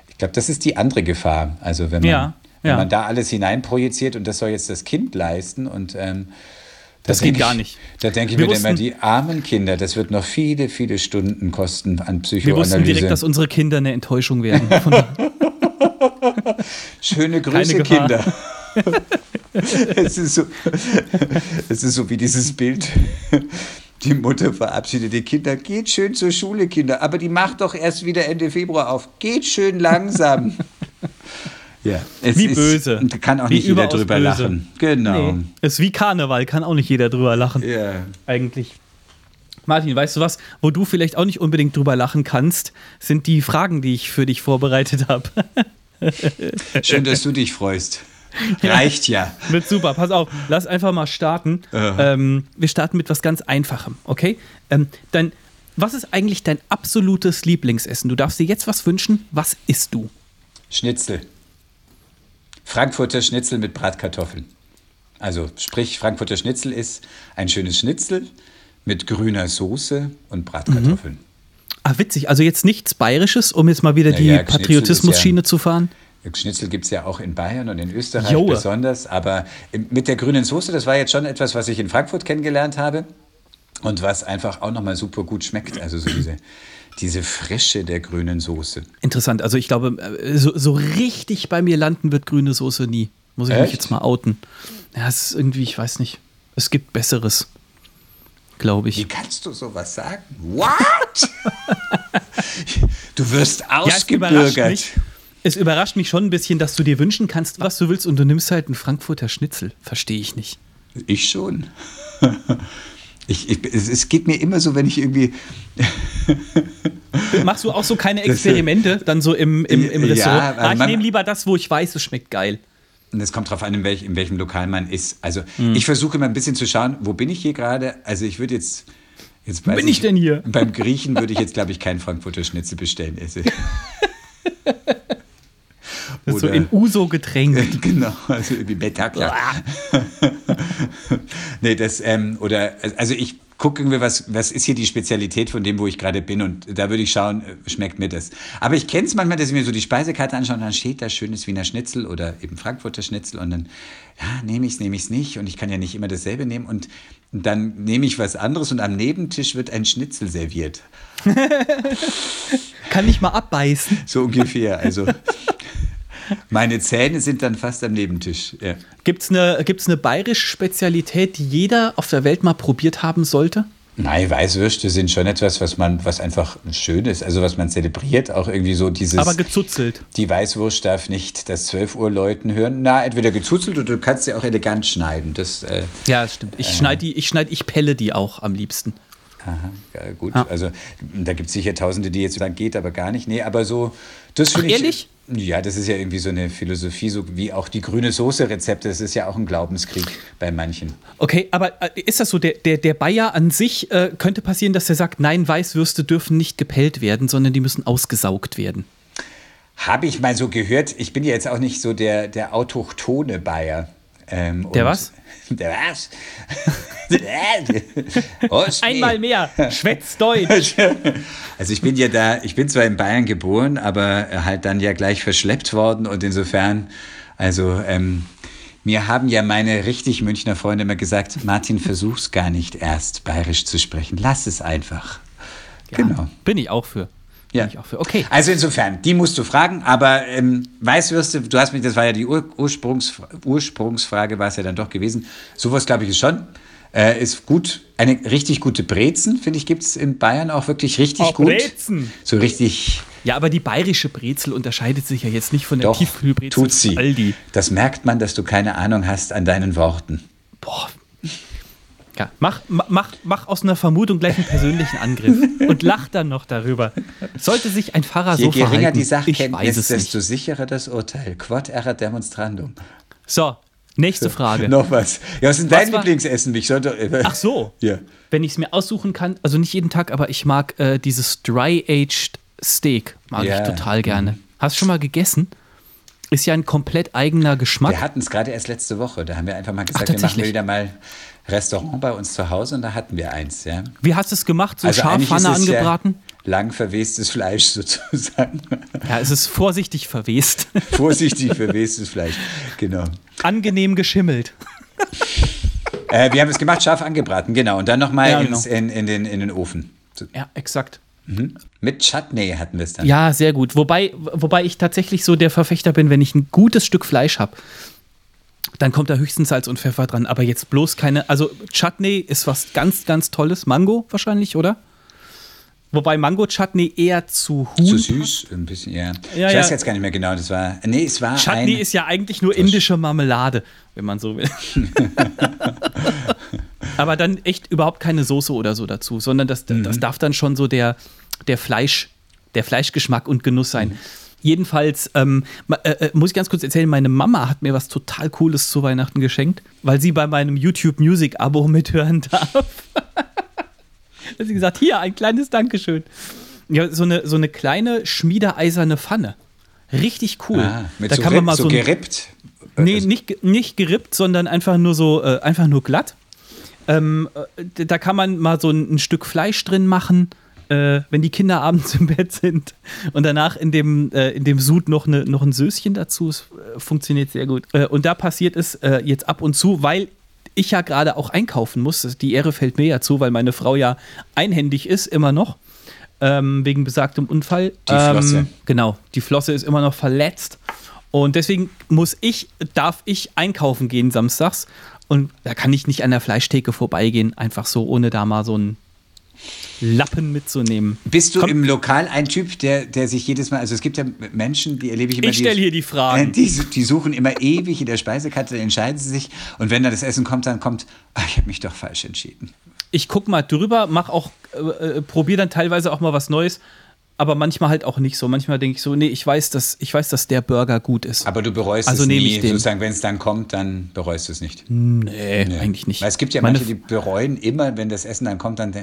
Ich glaube, das ist die andere Gefahr. Also wenn man, ja, wenn man da alles hineinprojiziert und das soll jetzt das Kind leisten und ähm, das, das geht gar nicht. Da denke ich wir mir immer, die armen Kinder, das wird noch viele, viele Stunden kosten an Psychoanalyse. Wir wussten direkt, dass unsere Kinder eine Enttäuschung werden. Schöne Grüße, Kinder. es, ist so, es ist so wie dieses Bild. Die Mutter verabschiedet die Kinder. Geht schön zur Schule, Kinder. Aber die macht doch erst wieder Ende Februar auf. Geht schön langsam. Ja, es wie ist, böse. Kann auch wie nicht jeder drüber böse. lachen. Genau. Nee. Es ist wie Karneval, kann auch nicht jeder drüber lachen. Ja. Eigentlich. Martin, weißt du was, wo du vielleicht auch nicht unbedingt drüber lachen kannst, sind die Fragen, die ich für dich vorbereitet habe. Schön, dass du dich freust. Reicht ja. Mit super, pass auf, lass einfach mal starten. Uh ähm, wir starten mit was ganz Einfachem, okay? Ähm, dein, was ist eigentlich dein absolutes Lieblingsessen? Du darfst dir jetzt was wünschen. Was isst du? Schnitzel. Frankfurter Schnitzel mit Bratkartoffeln. Also sprich, Frankfurter Schnitzel ist ein schönes Schnitzel mit grüner Soße und Bratkartoffeln. Mhm. Ah, witzig. Also jetzt nichts Bayerisches, um jetzt mal wieder die ja, Patriotismus-Schiene ja, zu fahren? Schnitzel gibt es ja auch in Bayern und in Österreich Joa. besonders. Aber mit der grünen Soße, das war jetzt schon etwas, was ich in Frankfurt kennengelernt habe und was einfach auch nochmal super gut schmeckt. Also so diese diese Frische der grünen Soße. Interessant. Also ich glaube, äh, so, so richtig bei mir landen wird grüne Soße nie. Muss ich Echt? mich jetzt mal outen. Ja, es ist irgendwie, ich weiß nicht. Es gibt Besseres. Glaube ich. Wie kannst du sowas sagen? What? du wirst ausgebürgert. Ja, es, überrascht mich schon ein bisschen, dass du dir wünschen kannst, was du willst, und du nimmst halt einen Frankfurter Schnitzel. Verstehe ich nicht. Ich schon. Ich, ich, es, geht mir immer so, wenn ich irgendwie. Machst du auch so keine Experimente dann so im, im, im Restaurant? Ja, ah, ich nehme lieber das, wo ich weiß, es schmeckt geil. es kommt darauf an, in, welch, in, welchem Lokal man ist. Also hm. ich versuche immer ein bisschen zu schauen, wo bin ich hier gerade? Also ich würde jetzt. jetzt wo bin ich, ich denn hier? Beim Griechen würde ich jetzt, glaube ich, keinen Frankfurter Schnitzel bestellen. Das ist so in Uso getränkt. Genau, also irgendwie Bettakler. nee, das, ähm, oder, also ich gucke irgendwie, was, was ist hier die Spezialität von dem, wo ich gerade bin und da würde ich schauen, äh, schmeckt mir das. Aber ich kenne es manchmal, dass ich mir so die Speisekarte anschaue und dann steht da schönes Wiener Schnitzel oder eben Frankfurter Schnitzel und dann, ja, nehme ich es, nehme ich es nicht und ich kann ja nicht immer dasselbe nehmen und dann nehme ich was anderes und am Nebentisch wird ein Schnitzel serviert. kann ich mal abbeißen. So ungefähr, also meine Zähne sind dann fast am Nebentisch. Ja. Gibt es eine, gibt's eine bayerische Spezialität, die jeder auf der Welt mal probiert haben sollte? Nein, Weißwürste sind schon etwas, was man, was einfach schön ist, also was man zelebriert, auch irgendwie so dieses. Aber gezuzelt. Die Weißwurst darf nicht das 12 Uhr Läuten hören. Na, entweder gezuzelt oder du kannst sie auch elegant schneiden. Das, äh, ja, das stimmt. Ich äh, schneide die, ich schneide, ich pelle die auch am liebsten. Aha, ja, gut. Ja. Also da gibt es sicher Tausende, die jetzt sagen, geht aber gar nicht. Nee, aber so, das finde ich. Ehrlich? Ja, das ist ja irgendwie so eine Philosophie, so wie auch die grüne Soße-Rezepte. Das ist ja auch ein Glaubenskrieg bei manchen. Okay, aber äh, ist das so, der, der, der Bayer an sich äh, könnte passieren, dass er sagt, nein, Weißwürste dürfen nicht gepellt werden, sondern die müssen ausgesaugt werden? Habe ich mal so gehört. Ich bin ja jetzt auch nicht so der, der autochtone Bayer. Ähm, der was? Der was? Einmal mehr, schwätzt Deutsch. Also ich bin ja da, ich bin zwar in Bayern geboren, aber halt dann ja gleich verschleppt worden und insofern, also ähm, mir haben ja meine richtig Münchner Freunde immer gesagt, Martin, versuch's gar nicht erst bayerisch zu sprechen, lass es einfach. Ja, genau. Bin ich auch für. Ja. Okay. Also insofern, die musst du fragen, aber ähm, Weißwürste, du hast mich, das war ja die Ur Ursprungs Ursprungsfrage, war es ja dann doch gewesen. Sowas glaube ich ist schon. Äh, ist gut. Eine richtig gute Brezen, finde ich, gibt es in Bayern auch wirklich richtig Oh, gut. Brezen. So richtig, Ja, aber die bayerische Brezel unterscheidet sich ja jetzt nicht von der doch, Tiefkühlbrezel tut sie. von Aldi. Das merkt man, dass du keine Ahnung hast an deinen Worten. Boah. Ja, mach, ma- mach, mach aus einer Vermutung gleich einen persönlichen Angriff und lach dann noch darüber. Sollte sich ein Pfarrer Je so geringer verhalten? die ich weiß Sachkenntnis, es desto nicht. sicherer das Urteil. Quod erat demonstrandum. So, nächste Frage. Noch was. Ja, was ist dein war- Lieblingsessen? Ich sollte. Ach so. Ja. Wenn ich es mir aussuchen kann, also nicht jeden Tag, aber ich mag äh, dieses Dry-Aged Steak. Mag Ja. ich total gerne. Hast du schon mal gegessen? Ist ja ein komplett eigener Geschmack. Wir hatten es gerade erst letzte Woche. Da haben wir einfach mal gesagt, Ach, wir machen wieder mal Restaurant bei uns zu Hause und da hatten wir eins. Ja. Wie hast du es gemacht? So Also es angebraten? Ja lang verwestes Fleisch sozusagen. Ja. es ist vorsichtig verwest. Vorsichtig verwestes Fleisch. Genau. Angenehm geschimmelt. Äh, wir haben es gemacht, scharf angebraten, genau. Und dann nochmal Ja, genau. in, in, den, in den Ofen. Ja, exakt. mit Chutney hatten wir es dann. Ja, sehr gut. Wobei, wobei ich tatsächlich so der Verfechter bin, wenn ich ein gutes Stück Fleisch habe, dann kommt da höchstens Salz und Pfeffer dran. Aber jetzt bloß keine. Also Chutney ist was ganz, ganz Tolles. Mango wahrscheinlich, oder? Wobei Mango-Chutney eher zu Huhn. Zu süß, ein bisschen, ja. Ja, ich weiß ja. jetzt gar nicht mehr genau, das war. Nee, es war Chutney ist ja eigentlich nur indische Marmelade, wenn man so will. Aber dann echt überhaupt keine Soße oder so dazu, sondern das, Mhm. das darf dann schon so der, der Fleisch, der Fleischgeschmack und Genuss sein. Mhm. Jedenfalls ähm, äh, äh, muss ich ganz kurz erzählen, meine Mama hat mir was total Cooles zu Weihnachten geschenkt, weil sie bei meinem YouTube Music Abo mithören darf. hat sie gesagt, hier ein kleines Dankeschön. Ja, so eine, so eine kleine schmiedeeiserne Pfanne. Richtig cool. ah, mit da so, kann man mal so so gerippt. Nee, Also- nicht, nicht gerippt, sondern einfach nur so, äh, einfach nur glatt. Ähm, äh, da kann man mal so ein, ein Stück Fleisch drin machen, äh, wenn die Kinder abends im Bett sind. Und danach in dem, äh, in dem Sud noch, eine, noch ein Söschen dazu. Es äh, funktioniert sehr gut. Äh, und da passiert es äh, jetzt ab und zu, weil ich ja gerade auch einkaufen muss. Die Ehre fällt mir ja zu, weil meine Frau ja einhändig ist, immer noch. Ähm, wegen besagtem Unfall. Die Flosse. Ähm, genau, die Flosse ist immer noch verletzt. Und deswegen muss ich, darf ich einkaufen gehen samstags. Und da kann ich nicht an der Fleischtheke vorbeigehen, einfach so, ohne da mal so einen Lappen mitzunehmen. Bist du Komm. im Lokal ein Typ, der, der sich jedes Mal, also es gibt ja Menschen, die erlebe ich immer. Ich stelle hier die Fragen. Äh, Die, die suchen immer ewig in der Speisekarte, entscheiden sie sich. Und wenn dann das Essen kommt, dann kommt, ach, ich habe mich doch falsch entschieden. Ich guck mal drüber, mach auch, äh, äh, probiere dann teilweise auch mal was Neues, aber manchmal halt auch nicht so. Manchmal denke ich so, nee, ich weiß, dass, ich weiß, dass der Burger gut ist. Aber du bereust Also es nie, ich den. sozusagen, wenn es dann kommt, dann bereust du es nicht. nee, eigentlich nicht. Weil es gibt ja Meine manche, die bereuen immer, wenn das Essen dann kommt, dann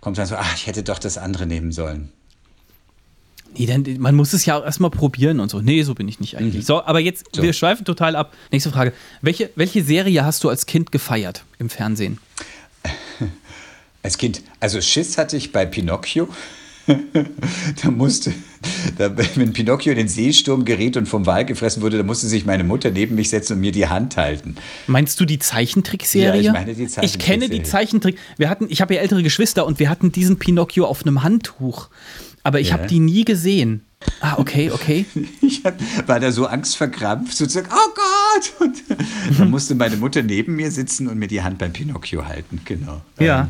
kommt dann so, ach, ich hätte doch das andere nehmen sollen. Nee, dann, man muss es ja auch erstmal probieren und so. Nee, so bin ich nicht eigentlich. So, aber jetzt, So. wir schweifen total ab. Nächste Frage. Welche, welche Serie hast du als Kind gefeiert im Fernsehen? Als Kind, also Schiss hatte ich bei Pinocchio. da musste, da, wenn Pinocchio in den Seesturm geriet und vom Wal gefressen wurde, da musste sich meine Mutter neben mich setzen und mir die Hand halten. Meinst du die Zeichentrickserie? Ja, ich meine die Ich kenne die Zeichentrickserie. Zeichentrick. Wir hatten, ich habe ja ältere Geschwister und wir hatten diesen Pinocchio auf einem Handtuch. Aber ich Ja. habe die nie gesehen. Ah, okay, okay. Ich hab, war da so angstverkrampft, sozusagen, oh Gott! Und dann musste meine Mutter neben mir sitzen und mir die Hand beim Pinocchio halten, genau. Ja. Ähm,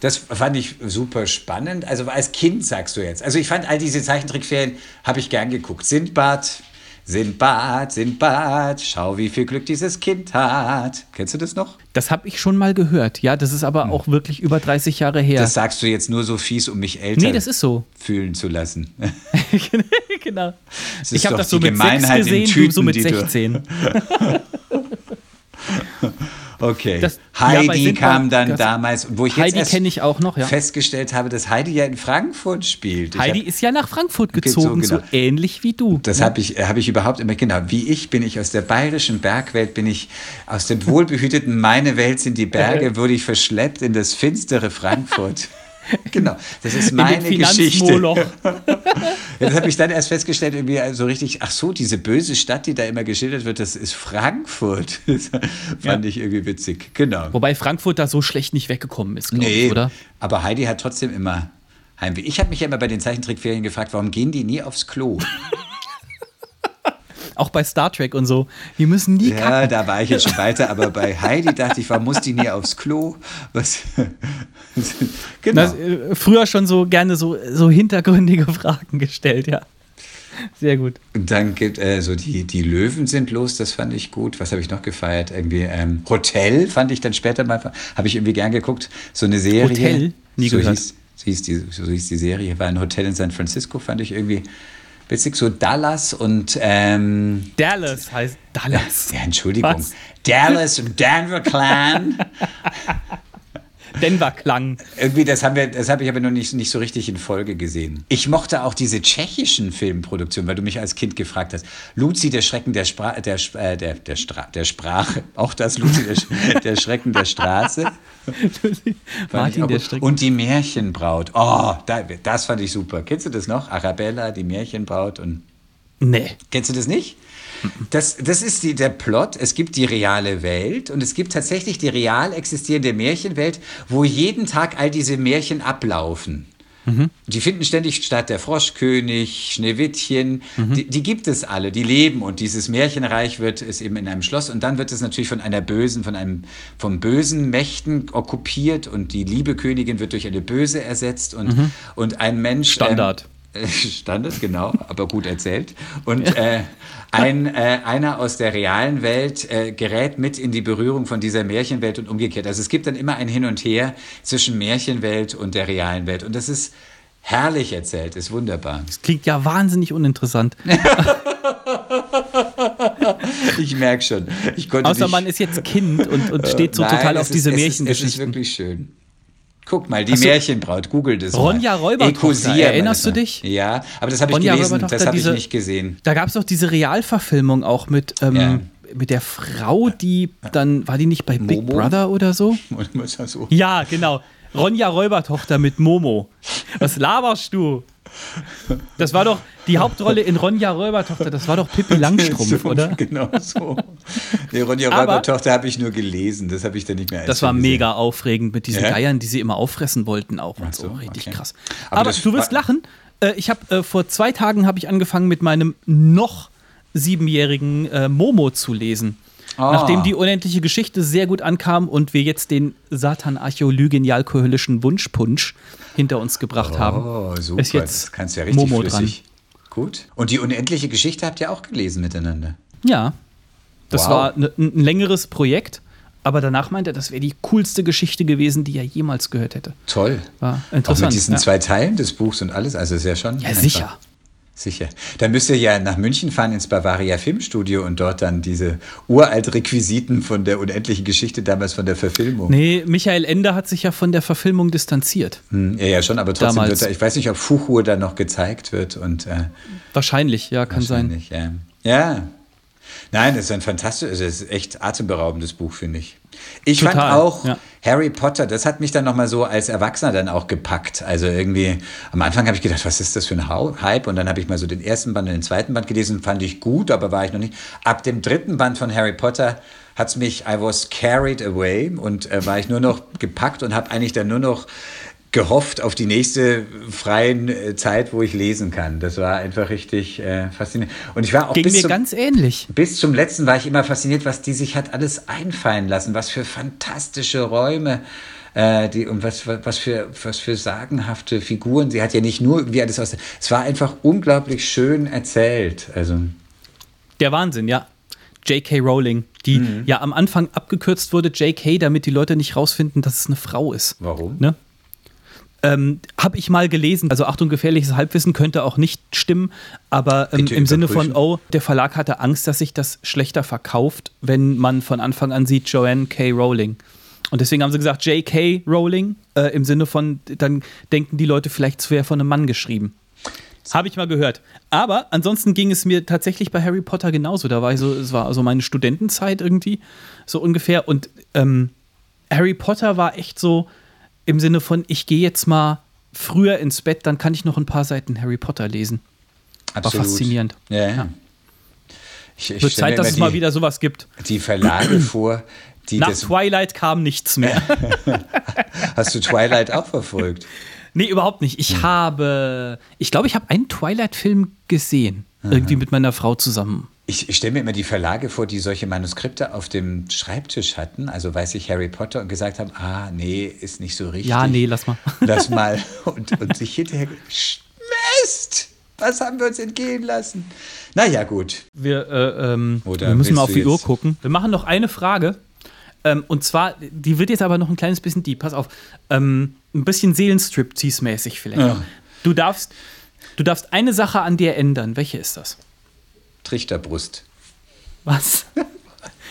Das fand ich super spannend. Also als Kind sagst du jetzt. Also ich fand all diese Zeichentrickferien, habe ich gern geguckt. Sindbad, Sindbad, Sindbad, schau, wie viel Glück dieses Kind hat. Kennst du das noch? Das habe ich schon mal gehört. Ja, das ist aber auch wirklich über 30 Jahre her. Hm. Das sagst du jetzt nur so fies, um mich älter nee, das ist so. fühlen zu lassen. genau. ist Ich habe das so mit Gemeinheit in gesehen, du Tüten, so mit die du- 16. Okay. Das- ja, Heidi Sindbad- kam dann das- damals, wo ich jetzt Heidi erst kenne ich auch noch, ja. festgestellt habe, dass Heidi ja in Frankfurt spielt. Ich Heidi ist ja nach Frankfurt Gezogen, gezogen, so genau. ähnlich wie du. das habe ich, hab ich überhaupt immer, genau, wie ich bin ich aus der bayerischen Bergwelt, bin ich aus dem wohlbehüteten Meine Welt sind die Berge, wurde ich verschleppt in das finstere Frankfurt. Genau, das ist In meine Geschichte. Das habe ich dann erst festgestellt, irgendwie so richtig, ach so, diese böse Stadt, die da immer geschildert wird, das ist Frankfurt. Das fand Ja. ich irgendwie witzig. Genau. Wobei Frankfurt da so schlecht nicht weggekommen ist, glaube Nee, ich, oder? aber Heidi hat trotzdem immer, Heimweh. Ich habe mich ja immer bei den Zeichentrickferien gefragt, warum gehen die nie aufs Klo? Auch bei Star Trek und so. Die müssen nie Ja, kacken. da war ich jetzt schon weiter, aber bei Heidi dachte ich, warum muss die nie aufs Klo? Was? genau. Das, äh, früher schon so gerne so, so hintergründige Fragen gestellt, ja. Sehr gut. Und dann gibt äh, so die, die Löwen sind los, das fand ich gut. Was habe ich noch gefeiert? Irgendwie ähm, Hotel fand ich dann später mal, habe ich irgendwie gern geguckt. So eine Serie. Hotel? Nie so gehört. Hieß, so, hieß die, so hieß die Serie. War ein Hotel in San Francisco, fand ich irgendwie witzig. So Dallas und ähm, Dallas heißt Dallas. ja, Entschuldigung. Was? Dallas und Denver Clan. Denver Klang. Irgendwie, das haben wir, das habe ich aber noch nicht, nicht so richtig in Folge gesehen. Ich mochte auch diese tschechischen Filmproduktionen, weil du mich als Kind gefragt hast. Luzi, der Schrecken der, Spra der, äh, der, der, Stra der Sprache. Auch das, Luzi, der, der Schrecken der Straße. Martin der. Strick. Und die Märchenbraut. Oh, da, das fand ich super. Kennst du das noch? Arabella, die Märchenbraut und. Nee. Kennst du das nicht? Das, das ist die, der Plot. Es gibt die reale Welt und es gibt tatsächlich die real existierende Märchenwelt, wo jeden Tag all diese Märchen ablaufen. Die finden ständig statt. Der Froschkönig, Schneewittchen, die, die gibt es alle, die leben und dieses Märchenreich wird es eben in einem Schloss und dann wird es natürlich von einer bösen, von einem vom bösen Mächten okkupiert und die liebe Königin wird durch eine böse ersetzt und, und ein Mensch Standard. ähm, äh, Standard, genau, aber gut erzählt. Und äh, ein, äh, einer aus der realen Welt äh, gerät mit in die Berührung von dieser Märchenwelt und umgekehrt. Also es gibt dann immer ein Hin und Her zwischen Märchenwelt und der realen Welt. Und das ist herrlich erzählt, ist wunderbar. Das klingt ja wahnsinnig uninteressant. Ich merke schon. Ich Außer man ist jetzt Kind und, und steht so Nein, total auf diese es ist, es ist Märchengeschichten. wirklich schön. Guck mal, die so. Märchenbraut, google das Ronja. Räubertochter, erinnerst du dich? Ja, aber das habe ich Ronja gelesen, das habe ich nicht gesehen. Da gab es doch diese Realverfilmung auch mit, ähm, Ja. mit der Frau, die dann, war die nicht bei Big Momo? Brother oder so Ja, genau. Ronja Räubertochter mit Momo. Was laberst du? Das war doch die Hauptrolle in Ronja Räubertochter, das war doch Pippi Langstrumpf, So, oder? Genau so. Nee, Ronja Aber- Räubertochter habe ich nur gelesen, das habe ich dann nicht mehr Das war gesehen. mega aufregend mit diesen Ja? Geiern, die sie immer auffressen wollten auch und so. so, Richtig okay. krass. Aber Aber, du wirst lachen. Äh, ich habe äh, vor zwei Tagen habe ich angefangen mit meinem noch siebenjährigen äh, Momo zu lesen. Ah. Nachdem die unendliche Geschichte sehr gut ankam und wir jetzt den Satan archäolygenialkohölischen Wunschpunsch hinter uns gebracht haben. Oh, super, ist jetzt das kannst du ja richtig Momo flüssig. Gut. Und die unendliche Geschichte habt ihr auch gelesen miteinander. Ja, das Wow. war ne- ein längeres Projekt, aber danach meinte er, das wäre die coolste Geschichte gewesen, die er jemals gehört hätte. Toll. War Auch interessant. mit diesen ja. zwei Teilen des Buchs und alles, also ist ja schon. ja, sicher. Sicher. Dann müsst ihr ja nach München fahren ins Bavaria Filmstudio und dort dann diese uralt Requisiten von der unendlichen Geschichte damals von der Verfilmung. Nee, Michael Ende hat sich ja von der Verfilmung distanziert. Hm, Ja, ja, schon, aber trotzdem Damals. wird da, ich weiß nicht, ob Fuchur da noch gezeigt wird und äh, Wahrscheinlich, ja, kann sein. wahrscheinlich, Ja. ja. Nein, das ist ein fantastisches, das ist echt atemberaubendes Buch, finde ich. Ich fand Total, auch ja. Harry Potter, das hat mich dann nochmal so als Erwachsener dann auch gepackt. Also irgendwie, am Anfang habe ich gedacht, was ist das für ein Hype? Und dann habe ich mal so den ersten Band und den zweiten Band gelesen, fand ich gut, aber war ich noch nicht. Ab dem dritten Band von Harry Potter hat es mich, I was carried away und äh, war ich nur noch gepackt und habe eigentlich dann nur noch gehofft auf die nächste freien äh, Zeit, wo ich lesen kann. Das war einfach richtig äh, faszinierend. Und ich war auch Ging bis mir zum, ganz ähnlich. bis zum letzten war ich immer fasziniert, was die sich hat alles einfallen lassen, was für fantastische Räume. Äh, die, und was, was, für, was für sagenhafte Figuren. Sie hat ja nicht nur irgendwie alles aus. Es war einfach unglaublich schön erzählt. Also, Der Wahnsinn, ja. J.K. Rowling, die Mhm. ja am Anfang abgekürzt wurde, J.K., damit die Leute nicht rausfinden, dass es eine Frau ist. Warum? Ne? Ähm, Habe ich mal gelesen. Also Achtung, gefährliches Halbwissen könnte auch nicht stimmen, aber ähm, im Sinne von, oh, der Verlag hatte Angst, dass sich das schlechter verkauft, wenn man von Anfang an sieht, Joanne K. Rowling. Und deswegen haben sie gesagt, J.K. Rowling, äh, im Sinne von, dann denken die Leute vielleicht, es wäre von einem Mann geschrieben. Habe ich mal gehört. Aber ansonsten ging es mir tatsächlich bei Harry Potter genauso. Da war ich so, es war so meine Studentenzeit irgendwie, so ungefähr. Und ähm, Harry Potter war echt so im Sinne von, ich gehe jetzt mal früher ins Bett, dann kann ich noch ein paar Seiten Harry Potter lesen. absolut. faszinierend. Ja, ja. Ich, ich Wird Zeit, dass immer es mal die- wieder sowas gibt. Die Verlage vor, die Nach. Twilight kam nichts mehr. Hast du Twilight auch verfolgt? Nee, überhaupt nicht. Ich habe, ich glaube, ich habe einen Twilight-Film gesehen. Irgendwie mit meiner Frau zusammen. Ich, ich stelle mir immer die Verlage vor, die solche Manuskripte auf dem Schreibtisch hatten, also weiß ich Harry Potter, und gesagt haben, ah, nee, ist nicht so richtig. Ja, nee, lass mal. Lass mal. Und, und sich hinterher, Mist, was haben wir uns entgehen lassen? Naja, gut. Wir, äh, ähm, Oder wir müssen mal auf die Uhr gucken. Wir machen noch eine Frage. Ähm, und zwar, die wird jetzt aber noch ein kleines bisschen deep. Pass auf. Ähm, ein bisschen Seelenstriptease-mäßig vielleicht. Ja. Du darfst, du darfst eine Sache an dir ändern. Welche ist das? Trichterbrust. Was?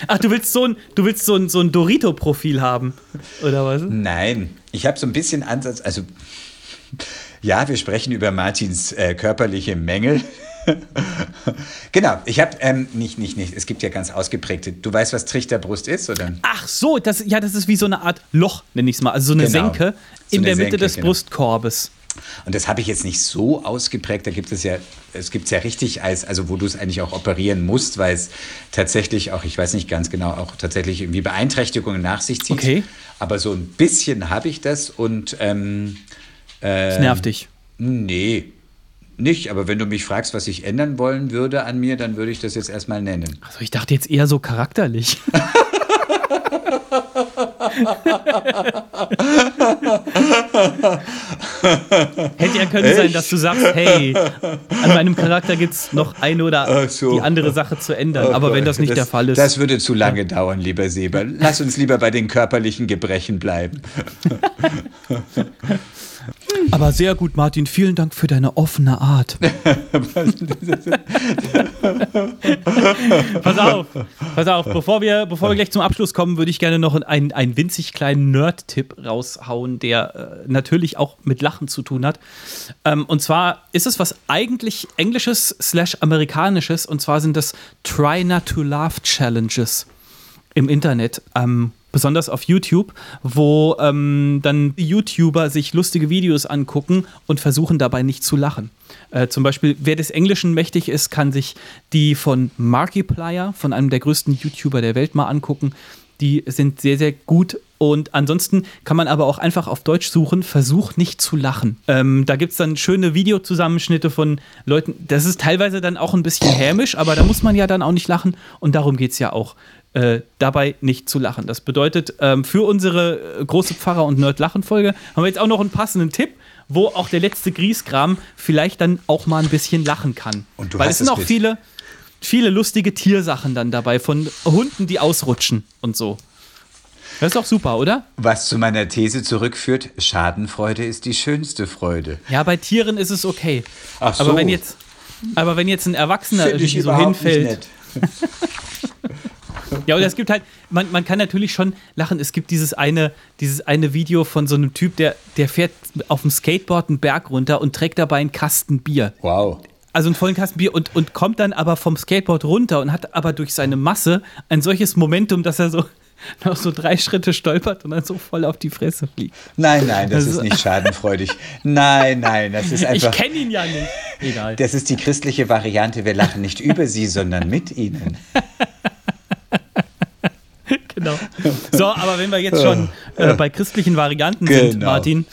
Ach, du willst so ein, du willst so ein, so ein Dorito-Profil haben, oder was? Nein, ich habe so ein bisschen Ansatz, also ja, wir sprechen über Martins äh, körperliche Mängel. genau, ich habe ähm, nicht, nicht, nicht, es gibt ja ganz ausgeprägte, du weißt, was Trichterbrust ist, oder? Ach so, das, ja, das ist wie so eine Art Loch, nenne ich es mal. Also so eine Genau. Senke So in eine der Mitte Senke, des genau. Brustkorbes. Und das habe ich jetzt nicht so ausgeprägt. Da gibt es ja, es gibt es ja richtig als, also wo du es eigentlich auch operieren musst, weil es tatsächlich auch, ich weiß nicht ganz genau, auch tatsächlich irgendwie Beeinträchtigungen nach sich zieht. Okay. Aber so ein bisschen habe ich das und ähm, Das nervt dich. nee, nicht. Aber wenn du mich fragst, was ich ändern wollen würde an mir, dann würde ich das jetzt erstmal nennen. Also ich dachte jetzt eher so charakterlich. Hätte ja können sein, Echt? dass du sagst, hey, an meinem Charakter gibt es noch eine oder so. die andere Sache zu ändern. Aber wenn das nicht der Fall ist. Das würde zu lange dauern, lieber Seber. Lass uns lieber bei den körperlichen Gebrechen bleiben. aber sehr gut, Martin. Vielen Dank für deine offene Art. pass auf, pass auf. Bevor wir, bevor wir gleich zum Abschluss kommen, würde ich gerne noch einen, einen winzig kleinen Nerd-Tipp raushauen, der äh, natürlich auch mit Lachen zu tun hat. Ähm, und zwar ist es was eigentlich Englisches slash Amerikanisches. Und zwar sind das Try Not to Laugh Challenges im Internet, ähm, besonders auf YouTube, wo ähm, dann YouTuber sich lustige Videos angucken und versuchen dabei nicht zu lachen. Äh, zum Beispiel, wer des Englischen mächtig ist, kann sich die von Markiplier, von einem der größten YouTuber der Welt, mal angucken. Die sind sehr, sehr gut. Und ansonsten kann man aber auch einfach auf Deutsch suchen, versuch nicht zu lachen. Ähm, da gibt es dann schöne Videozusammenschnitte von Leuten. Das ist teilweise dann auch ein bisschen hämisch, aber da muss man ja dann auch nicht lachen. Und darum geht es ja auch. Äh, dabei nicht zu lachen. Das bedeutet, ähm, für unsere äh, große Pfarrer- und Nerd-Lachen-Folge haben wir jetzt auch noch einen passenden Tipp, wo auch der letzte Grieskram vielleicht dann auch mal ein bisschen lachen kann. Und du Weil hast es sind auch viele, viele lustige Tiersachen dann dabei, von Hunden, die ausrutschen und so. Das ist doch super, oder? Was zu meiner These zurückführt, Schadenfreude ist die schönste Freude. Ja, bei Tieren ist es okay. Ach Aber so. wenn jetzt, aber wenn jetzt ein Erwachsener irgendwie so überhaupt nicht hinfällt. Ja, oder es gibt halt, man, man kann natürlich schon lachen. Es gibt dieses eine, dieses eine Video von so einem Typ, der, der fährt auf dem Skateboard einen Berg runter und trägt dabei einen Kasten Bier. Wow. Also einen vollen Kasten Bier und, und kommt dann aber vom Skateboard runter und hat aber durch seine Masse ein solches Momentum, dass er so noch so drei Schritte stolpert und dann so voll auf die Fresse fliegt. Nein, nein, das Das ist nicht schadenfreudig. Nein, nein, das ist Ich einfach. kenne ihn ja nicht. Egal. Das ist die christliche Variante. Wir lachen nicht über sie, sondern mit ihnen. So, aber wenn wir jetzt schon äh, bei christlichen Varianten sind, Genau. Martin,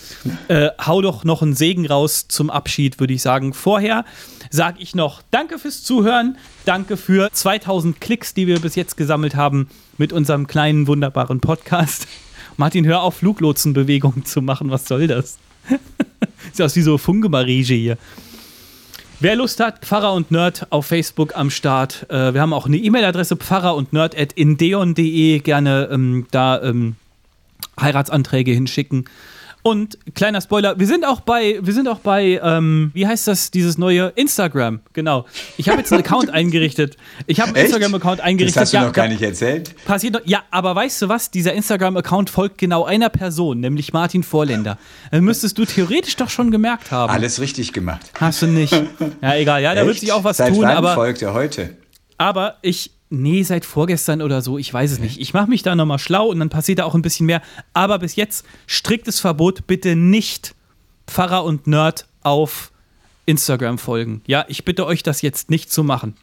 äh, hau doch noch einen Segen raus zum Abschied, würde ich sagen. Vorher sage ich noch Danke fürs Zuhören, danke für 2000 Klicks, die wir bis jetzt gesammelt haben mit unserem kleinen, wunderbaren Podcast. Martin, hör auf, Fluglotsenbewegungen zu machen. Was soll das? Sieht aus wie so Funkemarege hier. Wer Lust hat, Pfarrer und Nerd auf Facebook am Start. Äh, wir haben auch eine E-Mail-Adresse pfarrer und nerd at indeon.de. Gerne ähm, da ähm, Heiratsanträge hinschicken. Und kleiner Spoiler, wir sind auch bei, wir sind auch bei, ähm, wie heißt das, dieses neue Instagram, genau. Ich habe jetzt einen Account eingerichtet. Ich habe einen? Instagram-Account eingerichtet. Das hast du ja, noch gar nicht erzählt. Passiert noch, ja, aber weißt du was? Dieser Instagram-Account folgt genau einer Person, nämlich Martin Vorländer. Dann müsstest du theoretisch doch schon gemerkt haben. Alles richtig gemacht. Hast du nicht. Ja, egal. Ja, da wird sich auch was Seit tun, wann aber, folgt er heute? Aber ich, nee, seit vorgestern oder so, ich weiß es nicht. Ich mache mich da nochmal schlau und dann passiert da auch ein bisschen mehr. Aber bis jetzt striktes Verbot, bitte nicht Pfarrer und Nerd auf Instagram folgen. Ja, ich bitte euch, das jetzt nicht zu machen.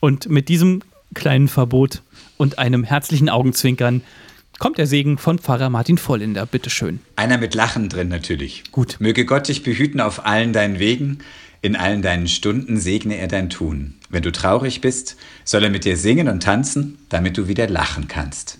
Und mit diesem kleinen Verbot und einem herzlichen Augenzwinkern kommt der Segen von Pfarrer Martin Vollinder. Bitteschön. Einer mit Lachen drin natürlich. Gut. Möge Gott dich behüten auf allen deinen Wegen, in allen deinen Stunden segne er dein Tun. Wenn du traurig bist, soll er mit dir singen und tanzen, damit du wieder lachen kannst.